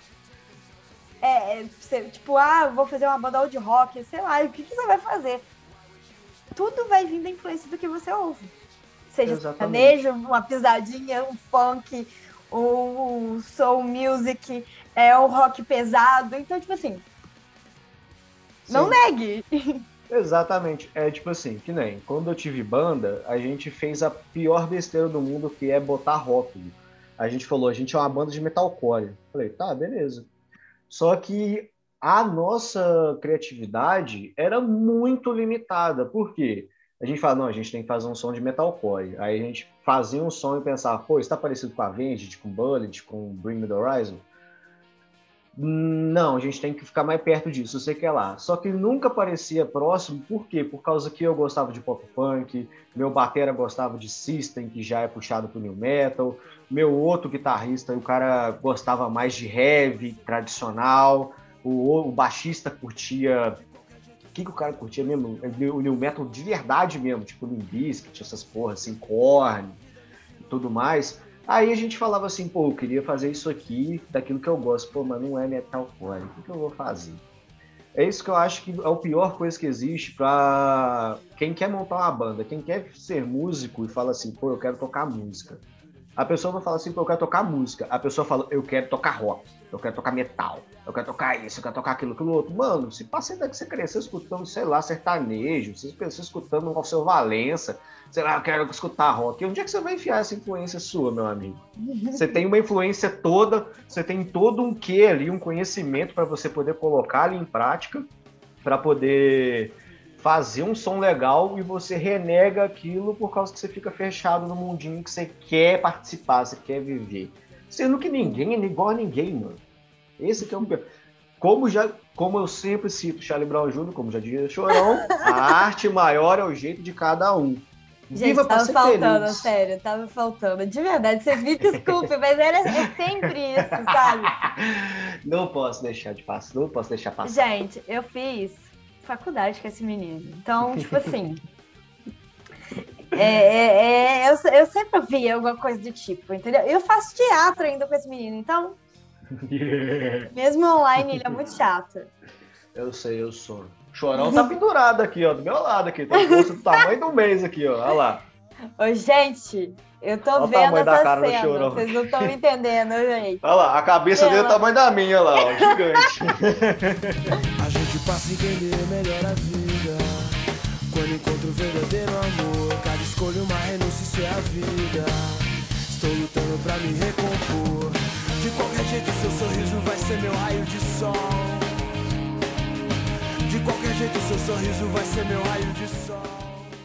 É, você, tipo, ah, vou fazer uma banda de rock, sei lá, o que, que você vai fazer? tudo vai vir da influência do que você ouve. Seja sertanejo, uma pisadinha, um funk, o soul music, é o rock pesado. Então, tipo assim, Sim. não negue. Exatamente. É tipo assim, que nem quando eu tive banda, a gente fez a pior besteira do mundo, que é botar rótulo. A gente falou, a gente é uma banda de metalcore. Falei, tá, beleza. Só que a nossa criatividade era muito limitada. Por quê? A gente fala, não, a gente tem que fazer um som de metalcore. Aí a gente fazia um som e pensava, pô, está parecido com a Avenged, com Bullet, com Bring Me The Horizon? Não, a gente tem que ficar mais perto disso, sei que é lá. Só que nunca parecia próximo, por quê? Por causa que eu gostava de pop punk, meu batera gostava de System, que já é puxado pro new metal, meu outro guitarrista, o cara gostava mais de heavy, tradicional, o, o baixista curtia. O que, que o cara curtia mesmo? O New Metal de verdade mesmo, tipo Limp Bizkit, essas porras assim, Korn e tudo mais. Aí a gente falava assim, pô, eu queria fazer isso aqui, daquilo que eu gosto. Pô, mas não é metalcore, o que, que eu vou fazer? É isso que eu acho que é a pior coisa que existe para quem quer montar uma banda, quem quer ser músico e fala assim, pô, eu quero tocar música. A pessoa não fala assim, eu quero tocar música. A pessoa fala, eu quero tocar rock, eu quero tocar metal, eu quero tocar isso, eu quero tocar aquilo, aquilo outro. Mano, se passa que você cresceu escutando, sei lá, sertanejo, você cresceu escutando o seu Valença, sei lá, eu quero escutar rock. Onde é que você vai enfiar essa influência sua, meu amigo? Você tem uma influência toda, você tem todo um quê ali, um conhecimento para você poder colocar ali em prática, para poder fazer um som legal e você renega aquilo por causa que você fica fechado no mundinho que você quer participar, você quer viver. Sendo que ninguém é igual a ninguém, mano. Esse que é o como já, como eu sempre cito Charlie Brown Jr., como já dizia Chorão, a arte maior é o jeito de cada um. Gente, Viva tava faltando, feliz. sério, tava faltando. De verdade, você me desculpe, mas era, é sempre isso, sabe? Não posso deixar de passar, não posso deixar passar. Gente, eu fiz faculdade com esse menino. Então, tipo assim. é, é, é, eu, eu sempre vi alguma coisa do tipo, entendeu? Eu faço teatro ainda com esse menino, então. Mesmo online, ele é muito chato. Eu sei, eu sou. Chorão tá pendurado aqui, ó, do meu lado aqui. Tá do tamanho do mês aqui, ó. Olha lá. Ô, gente, eu tô Olha vendo essa cena. Vocês não estão entendendo, gente. Olha lá, a cabeça dele é o tamanho da minha, lá, ó, gigante. Passa a entender melhor a vida. Quando encontro o verdadeiro amor, cada escolha uma renúncia, isso é a vida. Estou lutando pra me recompor. De qualquer jeito, seu sorriso vai ser meu raio de sol. De qualquer jeito, seu sorriso vai ser meu raio de sol.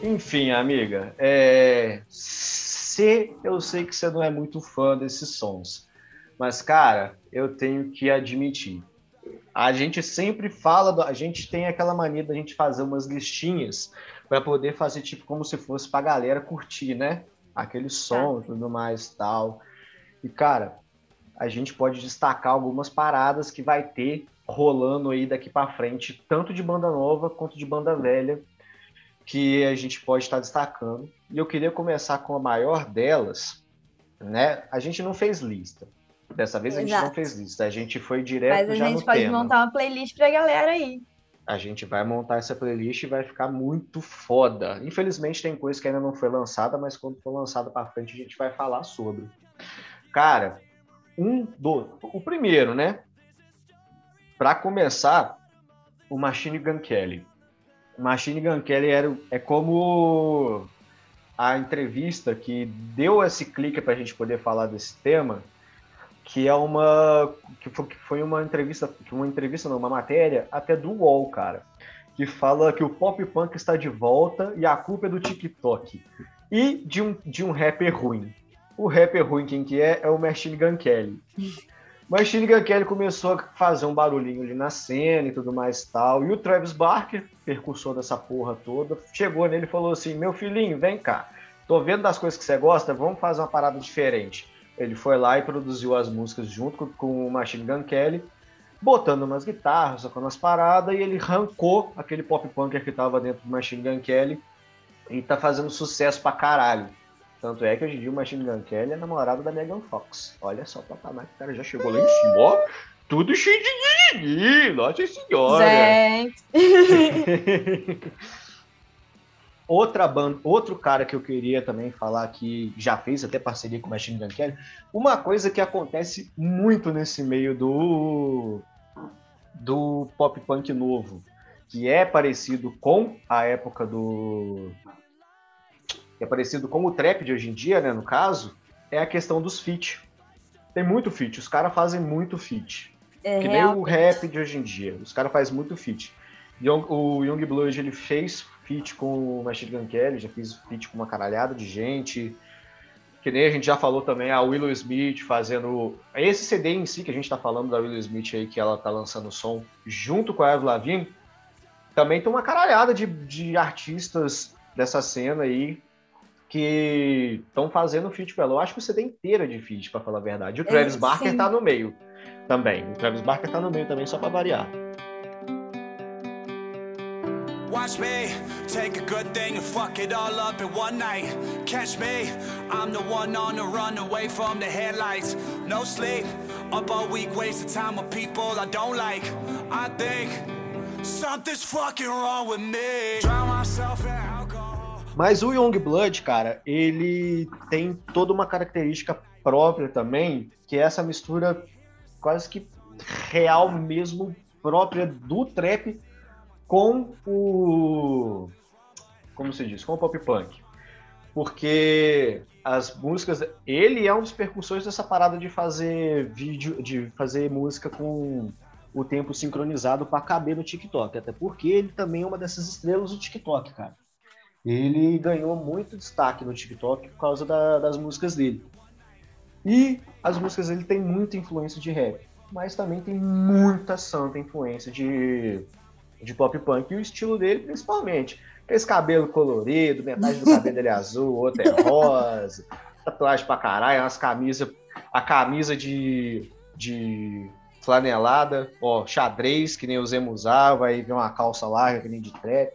Enfim, amiga, é... se eu sei que você não é muito fã desses sons, mas cara, eu tenho que admitir, a gente sempre fala, do... a gente tem aquela mania da gente fazer umas listinhas para poder fazer tipo como se fosse para galera curtir, né? Aquele som e tudo mais tal. E cara, a gente pode destacar algumas paradas que vai ter rolando aí daqui para frente, tanto de banda nova quanto de banda velha, que a gente pode estar destacando. E eu queria começar com a maior delas, né? A gente não fez lista. Dessa vez a gente não fez lista, a gente foi direto Mas a gente pode tema. montar uma playlist pra galera aí. A gente vai montar essa playlist e vai ficar muito foda. Infelizmente tem coisa que ainda não foi lançada, mas quando for lançada para frente a gente vai falar sobre. Cara, um do o primeiro, né? Para começar, o Machine Gun Kelly. O Machine Gun Kelly era, é como a entrevista que deu esse clique para a gente poder falar desse tema, que é uma que foi uma entrevista, uma entrevista não, uma matéria até do UOL, cara, que fala que o pop punk está de volta e a culpa é do TikTok e de um, de um rapper ruim. O rapper ruim quem que é é o Machine Gun Kelly. Machine Gun Kelly começou a fazer um barulhinho ali na cena e tudo mais tal. E o Travis Barker, percussor dessa porra toda, chegou nele e falou assim: Meu filhinho, vem cá. Tô vendo das coisas que você gosta, vamos fazer uma parada diferente. Ele foi lá e produziu as músicas junto com o Machine Gun Kelly, botando umas guitarras, tocando umas paradas, e ele arrancou aquele pop punker que tava dentro do Machine Gun Kelly e tá fazendo sucesso pra caralho. Tanto é que hoje em dia o Machine Gun Kelly é namorado da Megan Fox. Olha só o patamar que o cara já chegou lá em cima, ó. Tudo cheio de guiri, nossa senhora. Gente. Outra banda, outro cara que eu queria também falar que já fez até parceria com o Machine Gun Kelly. Uma coisa que acontece muito nesse meio do do pop punk novo, que é parecido com a época do que é parecido com o trap de hoje em dia, né, no caso, é a questão dos feat. Tem muito feat, os caras fazem muito feat. É, que nem o rap de hoje em dia, os caras fazem muito feat. O Young Blood, ele fez feat com o Machine Gun Kelly, já fez feat com uma caralhada de gente. Que nem a gente já falou também, a Willow Smith fazendo. Esse CD em si que a gente tá falando da Willow Smith aí, que ela tá lançando som junto com a Avril Lavigne, também tem uma caralhada de, de artistas dessa cena aí que estão fazendo feat com ela. Eu acho que o CD inteiro é de feat, para falar a verdade. O Travis é, Barker sim. tá no meio também. O Travis Barker tá no meio também, só para variar. Watch me take a good thing and fuck it all up in one night. Catch me, I'm the one on the run away from the headlights. No sleep, up all week, wasting time with people I don't like. I think something's fucking wrong with me. Drown myself in Mas o Youngblood, cara, ele tem toda uma característica própria também, que é essa mistura quase que real mesmo, própria do trap com o. Como se diz? Com o pop punk. Porque as músicas. Ele é um dos percussores dessa parada de fazer vídeo, de fazer música com o tempo sincronizado para caber no TikTok. Até porque ele também é uma dessas estrelas do TikTok, cara ele ganhou muito destaque no TikTok por causa da, das músicas dele. E as músicas dele têm muita influência de rap, mas também tem muita santa influência de, de pop punk. E o estilo dele, principalmente. Esse cabelo colorido, metade do cabelo dele é azul, outra é rosa, tatuagem pra caralho, umas camisas. A camisa de, de flanelada, ó, xadrez, que nem o Zemo usava, aí vem uma calça larga, que nem de trap,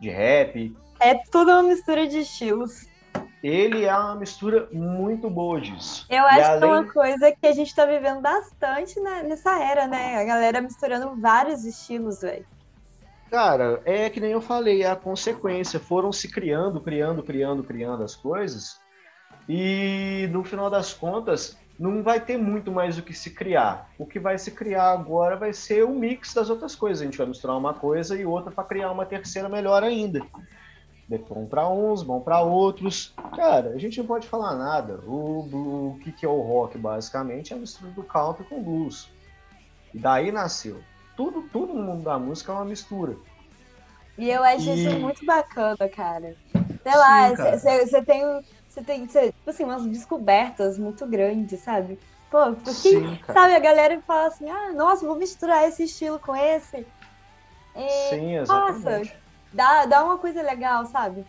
de rap. É tudo uma mistura de estilos. Ele é uma mistura muito boa disso. Eu acho além... que é uma coisa que a gente tá vivendo bastante nessa era, né? A galera misturando vários estilos, velho. Cara, é que nem eu falei, é a consequência. Foram se criando, criando, criando, criando as coisas. E no final das contas, não vai ter muito mais o que se criar. O que vai se criar agora vai ser o mix das outras coisas. A gente vai misturar uma coisa e outra para criar uma terceira melhor ainda. bom para uns, bom para outros. Cara, a gente não pode falar nada. O, o, o que, que é o rock, basicamente, é a mistura do country com blues. E daí nasceu. Tudo, tudo no mundo da música é uma mistura. E eu acho e... isso muito bacana, cara. Sei lá, você tem, você tem cê, tipo assim, umas descobertas muito grandes, sabe? Pô, porque, Sim, sabe, a galera fala assim, ah, nossa, vou misturar esse estilo com esse. E, Sim, exatamente. Nossa, dá, dá uma coisa legal, sabe?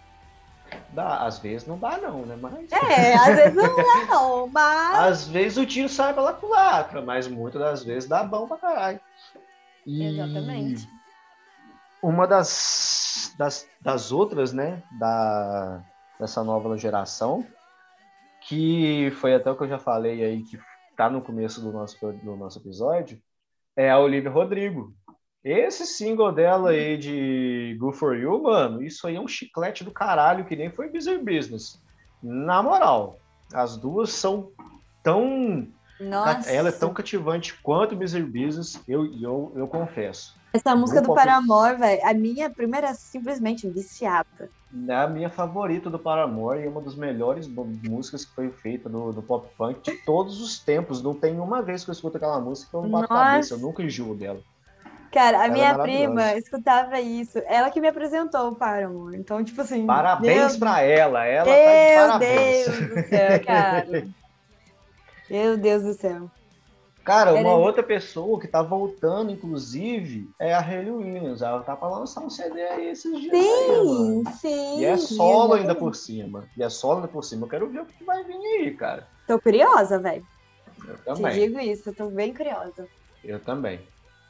Dá, às vezes não dá não, né? Mas... É, às vezes não dá não, mas... Às vezes o tiro sai pela culatra, mas muitas das vezes dá bom pra caralho. E... Exatamente. Uma das, das, das outras, né, da, dessa nova geração, que foi até o que eu já falei aí, que tá no começo do nosso, do nosso episódio, é a Olivia Rodrigo. Esse single dela aí de Good For You, mano, isso aí é um chiclete do caralho, que nem foi Busy Business. Na moral, as duas são tão. Nossa. Ela é tão cativante quanto Busy Business, eu, eu, eu confesso. Essa música do pop... Paramore, velho, a minha primeira é simplesmente viciada. É a minha favorita do Paramore e uma das melhores músicas que foi feita do, do pop punk de todos os tempos. Não tem uma vez que eu escuto aquela música que eu não bato cabeça, eu nunca enjoo dela. Cara, a ela é minha prima escutava isso. Ela que me apresentou o Paramore. Então, tipo assim. Parabéns meu... pra ela. Ela meu tá de parabéns. Deus do céu, cara. meu Deus do céu. Cara, uma Era... outra pessoa que tá voltando, inclusive, é a Hayley Williams. Ela tá pra lançar um CD aí esses dias. Sim, aí, sim. E é solo ainda por cima. E é solo ainda por cima. Eu quero ver o que vai vir aí, cara. Tô curiosa, velho. Eu também. Te digo isso, eu tô bem curiosa. Eu também.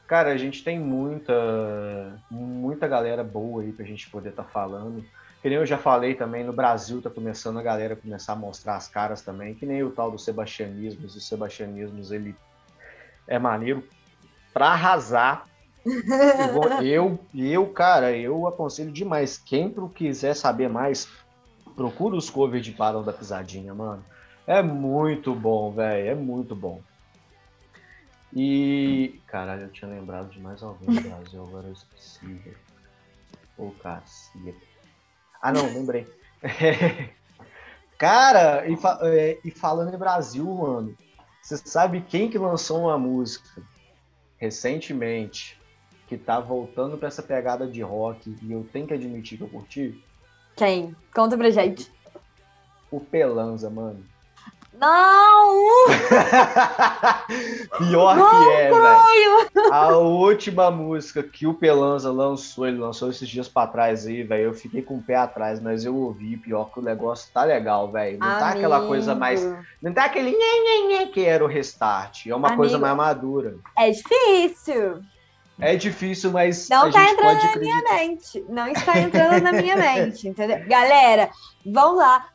Cara, a gente tem muita, muita galera boa aí pra gente poder estar tá falando. Que nem eu já falei também, no Brasil tá começando a galera começar a mostrar as caras também, que nem o tal do Sebastianismos. O Sebastianismos, ele é maneiro pra arrasar. eu, eu, cara, eu aconselho demais. Quem quiser saber mais, procura os covers de Barão da Pisadinha, mano. É muito bom, velho. É muito bom. E. Caralho, eu tinha lembrado de mais alguém no Brasil, agora eu esqueci. Ô, cacete. Ah, não, lembrei. Cara, e, fa é, e, falando em Brasil, mano, você sabe quem que lançou uma música recentemente que tá voltando pra essa pegada de rock e eu tenho que admitir que eu curti? Quem? Conta pra gente. O Pelanza, mano. Não! Pior não, que é, velho. A última música que o Pelanza lançou, ele lançou esses dias pra trás aí, velho. Eu fiquei com o pé atrás, mas eu ouvi. Pior que o negócio tá legal, velho. Não Amigo. tá aquela coisa mais. Não tá aquele nhê, nhê, nhê, que era o restart. É uma Amigo. coisa mais madura. É difícil. É difícil, mas. Não tá entrando na minha mente. Não está entrando na minha mente, entendeu? Galera, vão lá,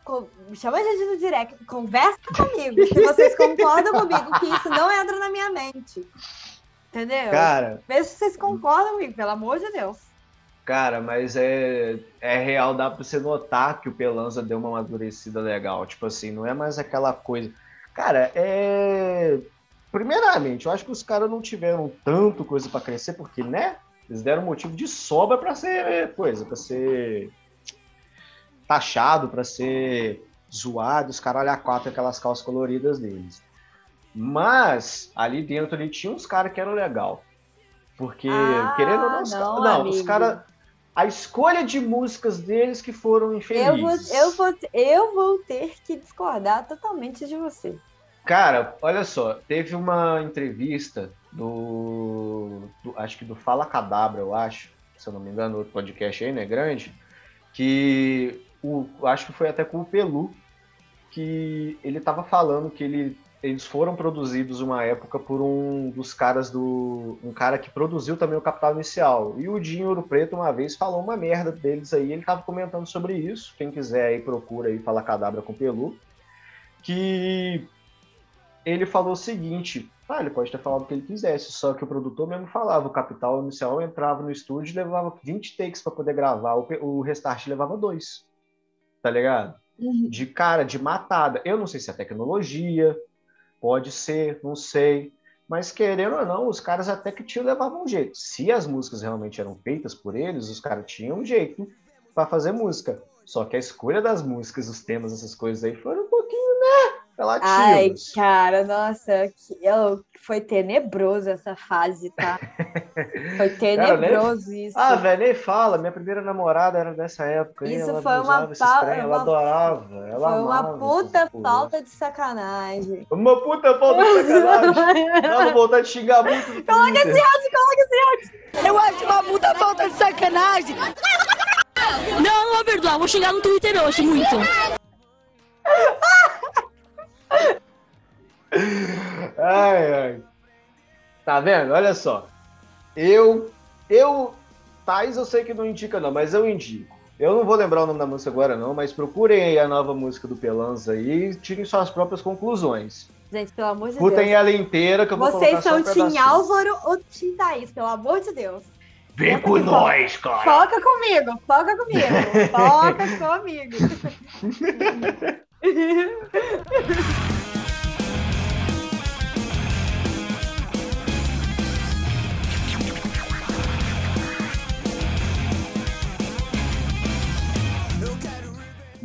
chama a gente no direct, conversa comigo. Se vocês concordam comigo que isso não entra na minha mente. Entendeu? Cara. Vê se vocês concordam comigo, pelo amor de Deus. Cara, mas é, é real, dá pra você notar que o Pelanza deu uma amadurecida legal. Tipo assim, não é mais aquela coisa. Cara, é primeiramente, eu acho que os caras não tiveram tanto coisa para crescer, porque, né? Eles deram motivo de sobra para ser coisa, para ser taxado, para ser zoado, os caralho a quatro, aquelas calças coloridas deles. Mas ali dentro ali tinha uns caras que eram legal. Porque, ah, querendo ou não, os não, não os caras. A escolha de músicas deles que foram infelizes. Eu vou, eu, vou, eu vou ter que discordar totalmente de você. Cara, olha só, teve uma entrevista do, do, acho que do Fala Cadabra, eu acho, se eu não me engano, outro podcast aí, né, grande, que o, acho que foi até com o Pelu, que ele tava falando que ele, eles foram produzidos uma época por um dos caras do. um cara que produziu também o Capital Inicial. E o Dinho Ouro Preto uma vez falou uma merda deles aí, ele tava comentando sobre isso. Quem quiser aí procura aí Fala Cadabra com o Pelu. Que ele falou o seguinte: ah, ele pode ter falado o que ele quisesse, só que o produtor mesmo falava, o capital inicial entrava no estúdio e levava 20 takes para poder gravar, o restart levava dois. Tá ligado? Uhum. De cara, de matada. Eu não sei se é tecnologia, pode ser, não sei. Mas querendo ou não, os caras até que tinham levavam um jeito. Se as músicas realmente eram feitas por eles, os caras tinham um jeito para fazer música. Só que a escolha das músicas, os temas, essas coisas aí foram? Relativos. Ai, cara, nossa, eu, foi tenebroso essa fase, tá? Foi tenebroso Cara, nem... isso. Ah, velho, nem fala. Minha primeira namorada era dessa época. Isso ela foi uma, pa... ela adorava. Ela foi uma puta falta de sacanagem. Uma puta falta de sacanagem. Dava vontade de xingar muito. Coloca esse áudio, coloca esse áudio. Eu acho uma puta falta de sacanagem. Não, não vou perdoar. Vou xingar no Twitter hoje, muito. Ai, ai. Tá vendo? Olha só. Eu, eu, Thais eu sei que não indica não, mas eu indico. Eu não vou lembrar o nome da música agora não, mas procurem aí a nova música do Pelanza aí e tirem suas próprias conclusões. Gente, pelo amor de Escutem Deus. Escutem ela inteira que eu vou Vocês são Tim Álvaro ou Tim Thaís, pelo amor de Deus. Vem com nós, cara. Foca comigo, foca comigo, foca comigo.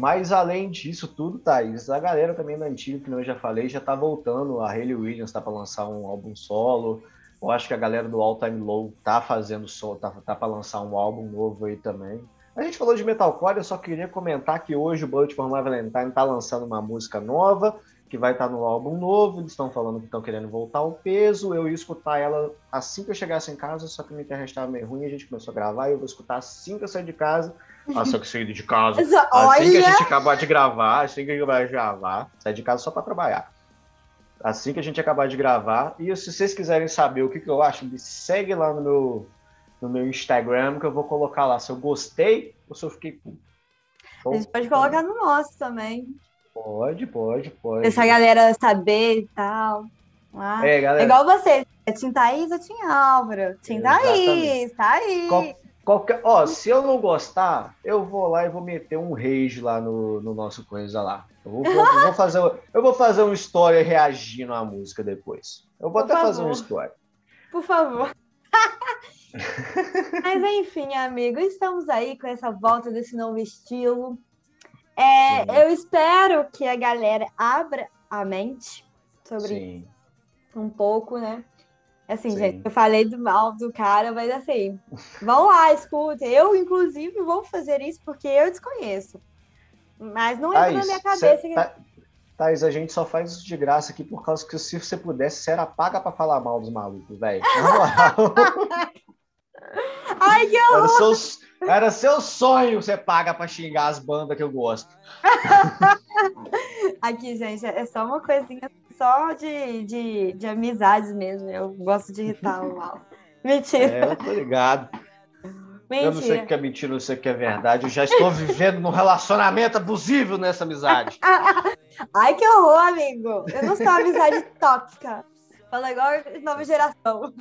Mas além disso tudo, Thaís, a galera também da antiga, que eu já falei, já tá voltando. A Hayley Williams tá para lançar um álbum solo. Eu acho que a galera do All Time Low tá fazendo som, tá, tá para lançar um álbum novo aí também. A gente falou de metalcore, eu só queria comentar que hoje o Bullet for My Valentine tá lançando uma música nova, que vai estar tá no álbum novo. Eles estão falando que estão querendo voltar ao peso. Eu ia escutar ela assim que eu chegasse em casa, só que minha internet estava meio ruim, a gente começou a gravar e eu vou escutar assim que eu sair de casa. Assim que sair de casa. Assim que a gente acabar de gravar, assim que a gente vai gravar, sair de casa só para trabalhar. Assim que a gente acabar de gravar. E se vocês quiserem saber o que, que eu acho, me segue lá no meu, no meu Instagram, que eu vou colocar lá se eu gostei ou se eu fiquei puto. A gente pode colocar no nosso também. Pode, pode, pode. Deixa a galera saber e tal. Ah, é, galera. É igual você. É Tim Thaís ou Tim Álvaro? Tim Thaís, aí. Qual, qualquer, ó, se eu não gostar, eu vou lá e vou meter um rage lá no, no nosso coisa lá. Eu vou, vou, vou fazer, eu vou fazer uma história reagindo à música depois. Eu vou Por até favor. fazer uma história. Por favor. Mas enfim, amigo, estamos aí com essa volta desse novo estilo. É, eu espero que a galera abra a mente sobre Sim. um pouco, né? Assim, Sim. gente, eu falei do mal do cara, mas assim, vão lá, escutem. Eu, inclusive, vou fazer isso porque eu desconheço. Mas não entra na minha cabeça. Cê, tá, Thais, a gente só faz isso de graça aqui por causa que se você pudesse, você era paga pra falar mal dos malucos, velho. Ai, que horror! Era seu, era seu sonho você paga pra xingar as bandas que eu gosto. Aqui, gente, é só uma coisinha só de, de, de amizades mesmo. Eu gosto de irritar o mal. Mentira. É, eu tô ligado. Mentira. Eu não sei o que é mentira, não sei o que é verdade. Eu já estou vivendo num relacionamento abusivo nessa amizade. Ai, que horror, amigo. Eu não sou amizade tóxica. Fala igual nova geração.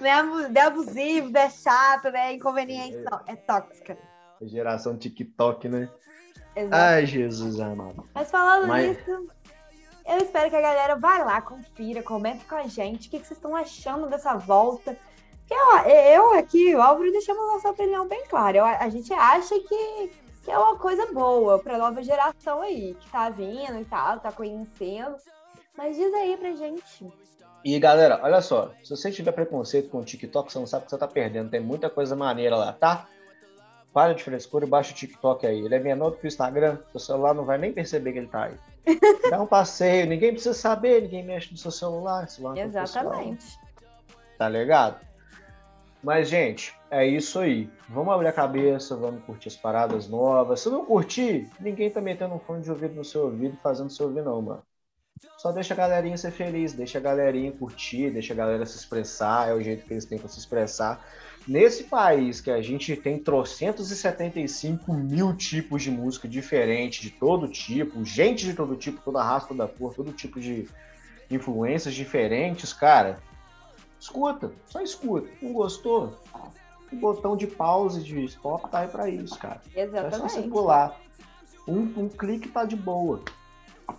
Não é, não é abusivo, não é chato, não é inconveniente, não. É tóxica. Geração TikTok, né? Exato. Ai, Jesus amado. Mas falando Mas... nisso, eu espero que a galera vá lá, confira, comente com a gente o que, que vocês estão achando dessa volta. Que eu, eu aqui, o Álvaro, deixamos a nossa opinião bem clara. Eu, a gente acha que, que é uma coisa boa para a nova geração aí, que tá vindo e tal, tá conhecendo. Mas diz aí pra gente. E galera, olha só, se você tiver preconceito com o TikTok, você não sabe o que você tá perdendo. Tem muita coisa maneira lá, tá? Para de frescura e baixa o TikTok aí. Ele é menor do que o Instagram, seu celular não vai nem perceber que ele tá aí. Dá um passeio, ninguém precisa saber, ninguém mexe no seu celular. celular Exatamente. Tá ligado? Mas, gente, é isso aí. Vamos abrir a cabeça, vamos curtir as paradas novas. Se não curtir, ninguém tá metendo um fone de ouvido no seu ouvido fazendo seu ouvir, não, mano. Só deixa a galerinha ser feliz, deixa a galerinha curtir, deixa a galera se expressar, é o jeito que eles têm para se expressar. Nesse país que a gente tem trocentos e setenta e cinco mil tipos de música diferente, de todo tipo, gente de todo tipo, toda raça, toda cor, todo tipo de influências diferentes, cara, escuta, só escuta. Não gostou? O botão de pause de stop tá aí pra isso, cara. Exatamente. É só você pular. Um, um clique tá de boa.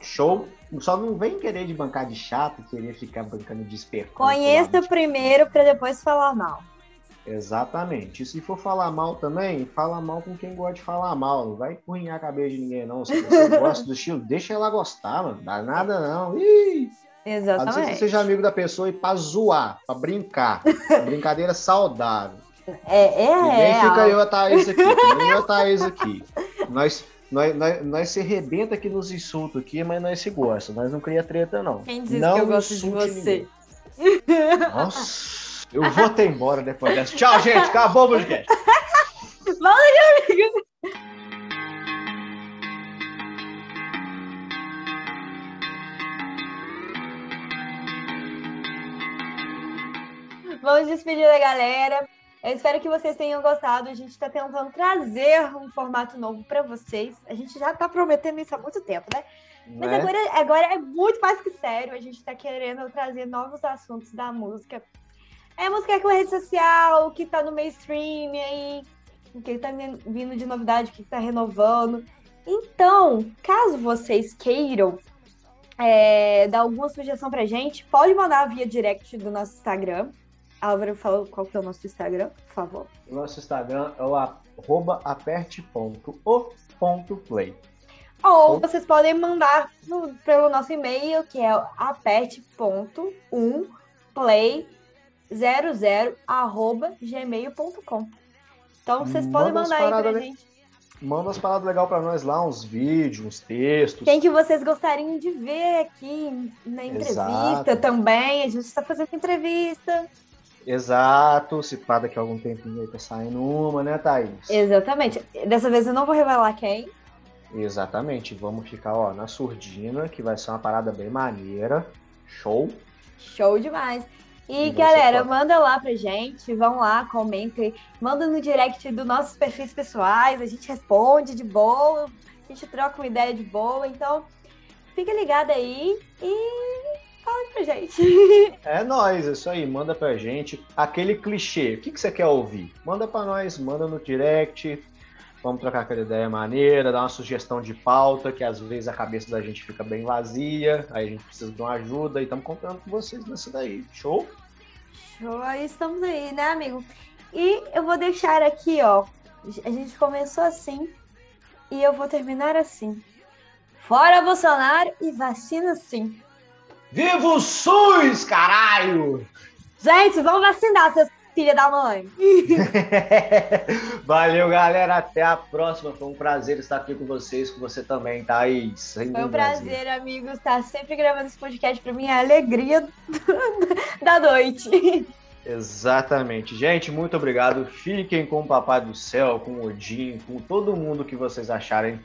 Show? Só não vem querer de bancar de chato, querer ficar bancando de esperto. Conheça primeiro para depois falar mal. Exatamente. E se for falar mal também, fala mal com quem gosta de falar mal. Não vai empurrinhar a cabeça de ninguém, não. Se você gosta do estilo, deixa ela gostar, mano. Dá nada, não. Ih! Exatamente. Pode ser que seja amigo da pessoa e pra zoar, pra brincar. Brincadeira saudável. É, é, e nem é. fica eu e a Thaís aqui. Nem eu e a Thaís aqui. Nós, nós, nós, nós se arrebenta aqui nos insultos aqui, mas nós se gosta. Nós não cria treta, não. Quem disse não que eu gosto de você? ninguém. Nossa, eu vou até embora depois dessa. Tchau, gente. Acabou o podcast. Fala de amigo. Vamos despedir da galera. Eu espero que vocês tenham gostado. A gente está tentando trazer um formato novo para vocês. A gente já está prometendo isso há muito tempo, né? Mas Né? agora, agora é muito mais que sério. A gente está querendo trazer novos assuntos da música. É música com rede social, o que tá no mainstream aí, o que tá vindo de novidade, o que tá renovando. Então, caso vocês queiram é, dar alguma sugestão pra gente, pode mandar via direct do nosso Instagram. Álvaro, fala qual que é o nosso Instagram, por favor. O nosso Instagram é o arroba aperte.o.play. Ou vocês podem mandar no- pelo nosso e-mail, que é aperte.1play00@gmail.com. Então vocês podem Manda umas mandar aí pra né? gente. Manda umas paradas legais pra nós lá, uns vídeos, uns textos. Quem que vocês gostariam de ver aqui na entrevista Exato. também? A gente está fazendo entrevista. Exato. Se pá, daqui a algum tempinho aí tá saindo uma, né, Thaís? Exatamente. Dessa vez eu não vou revelar quem. Exatamente. Vamos ficar, ó, na surdina, que vai ser uma parada bem maneira. Show. Show demais. E, E galera, Cláudia? manda lá pra gente, vão lá, comentem, manda no direct dos nossos perfis pessoais, a gente responde de boa, a gente troca uma ideia de boa, então fica ligado aí e fala pra gente. É nóis, isso aí. Manda pra gente aquele clichê. O que, que você quer ouvir? Manda pra nós, manda no direct. Vamos trocar aquela ideia maneira, dar uma sugestão de pauta, que às vezes a cabeça da gente fica bem vazia, aí a gente precisa de uma ajuda e estamos contando com vocês nessa daí. Show? Show, aí estamos aí, né, amigo? E eu vou deixar aqui, ó. A gente começou assim e eu vou terminar assim. Fora Bolsonaro e vacina sim. Viva o SUS, caralho! Gente, vamos vacinar, seus filha da mãe. Valeu, galera. Até a próxima. Foi um prazer estar aqui com vocês, com você também, Thaís. Foi um dúvida. prazer, amigos, estar sempre gravando esse podcast. Pra mim é a alegria da noite. Exatamente. Gente, muito obrigado. Fiquem com o Papai do Céu, com o Odin, com todo mundo que vocês acharem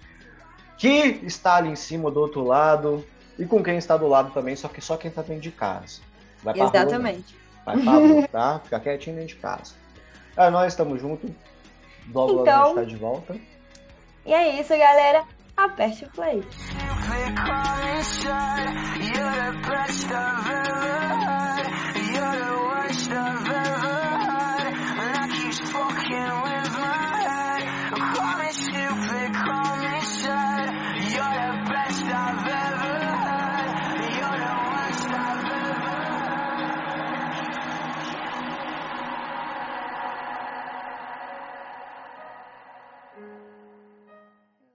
que está ali em cima do outro lado e com quem está do lado também, só que só quem está dentro de casa. Vai Exatamente. Rua. Vai pra rua, tá? Fica quietinho dentro de casa. É, nós estamos juntos. Logo, logo então, a gente tá de volta. E é isso, galera. Aperte o play. You're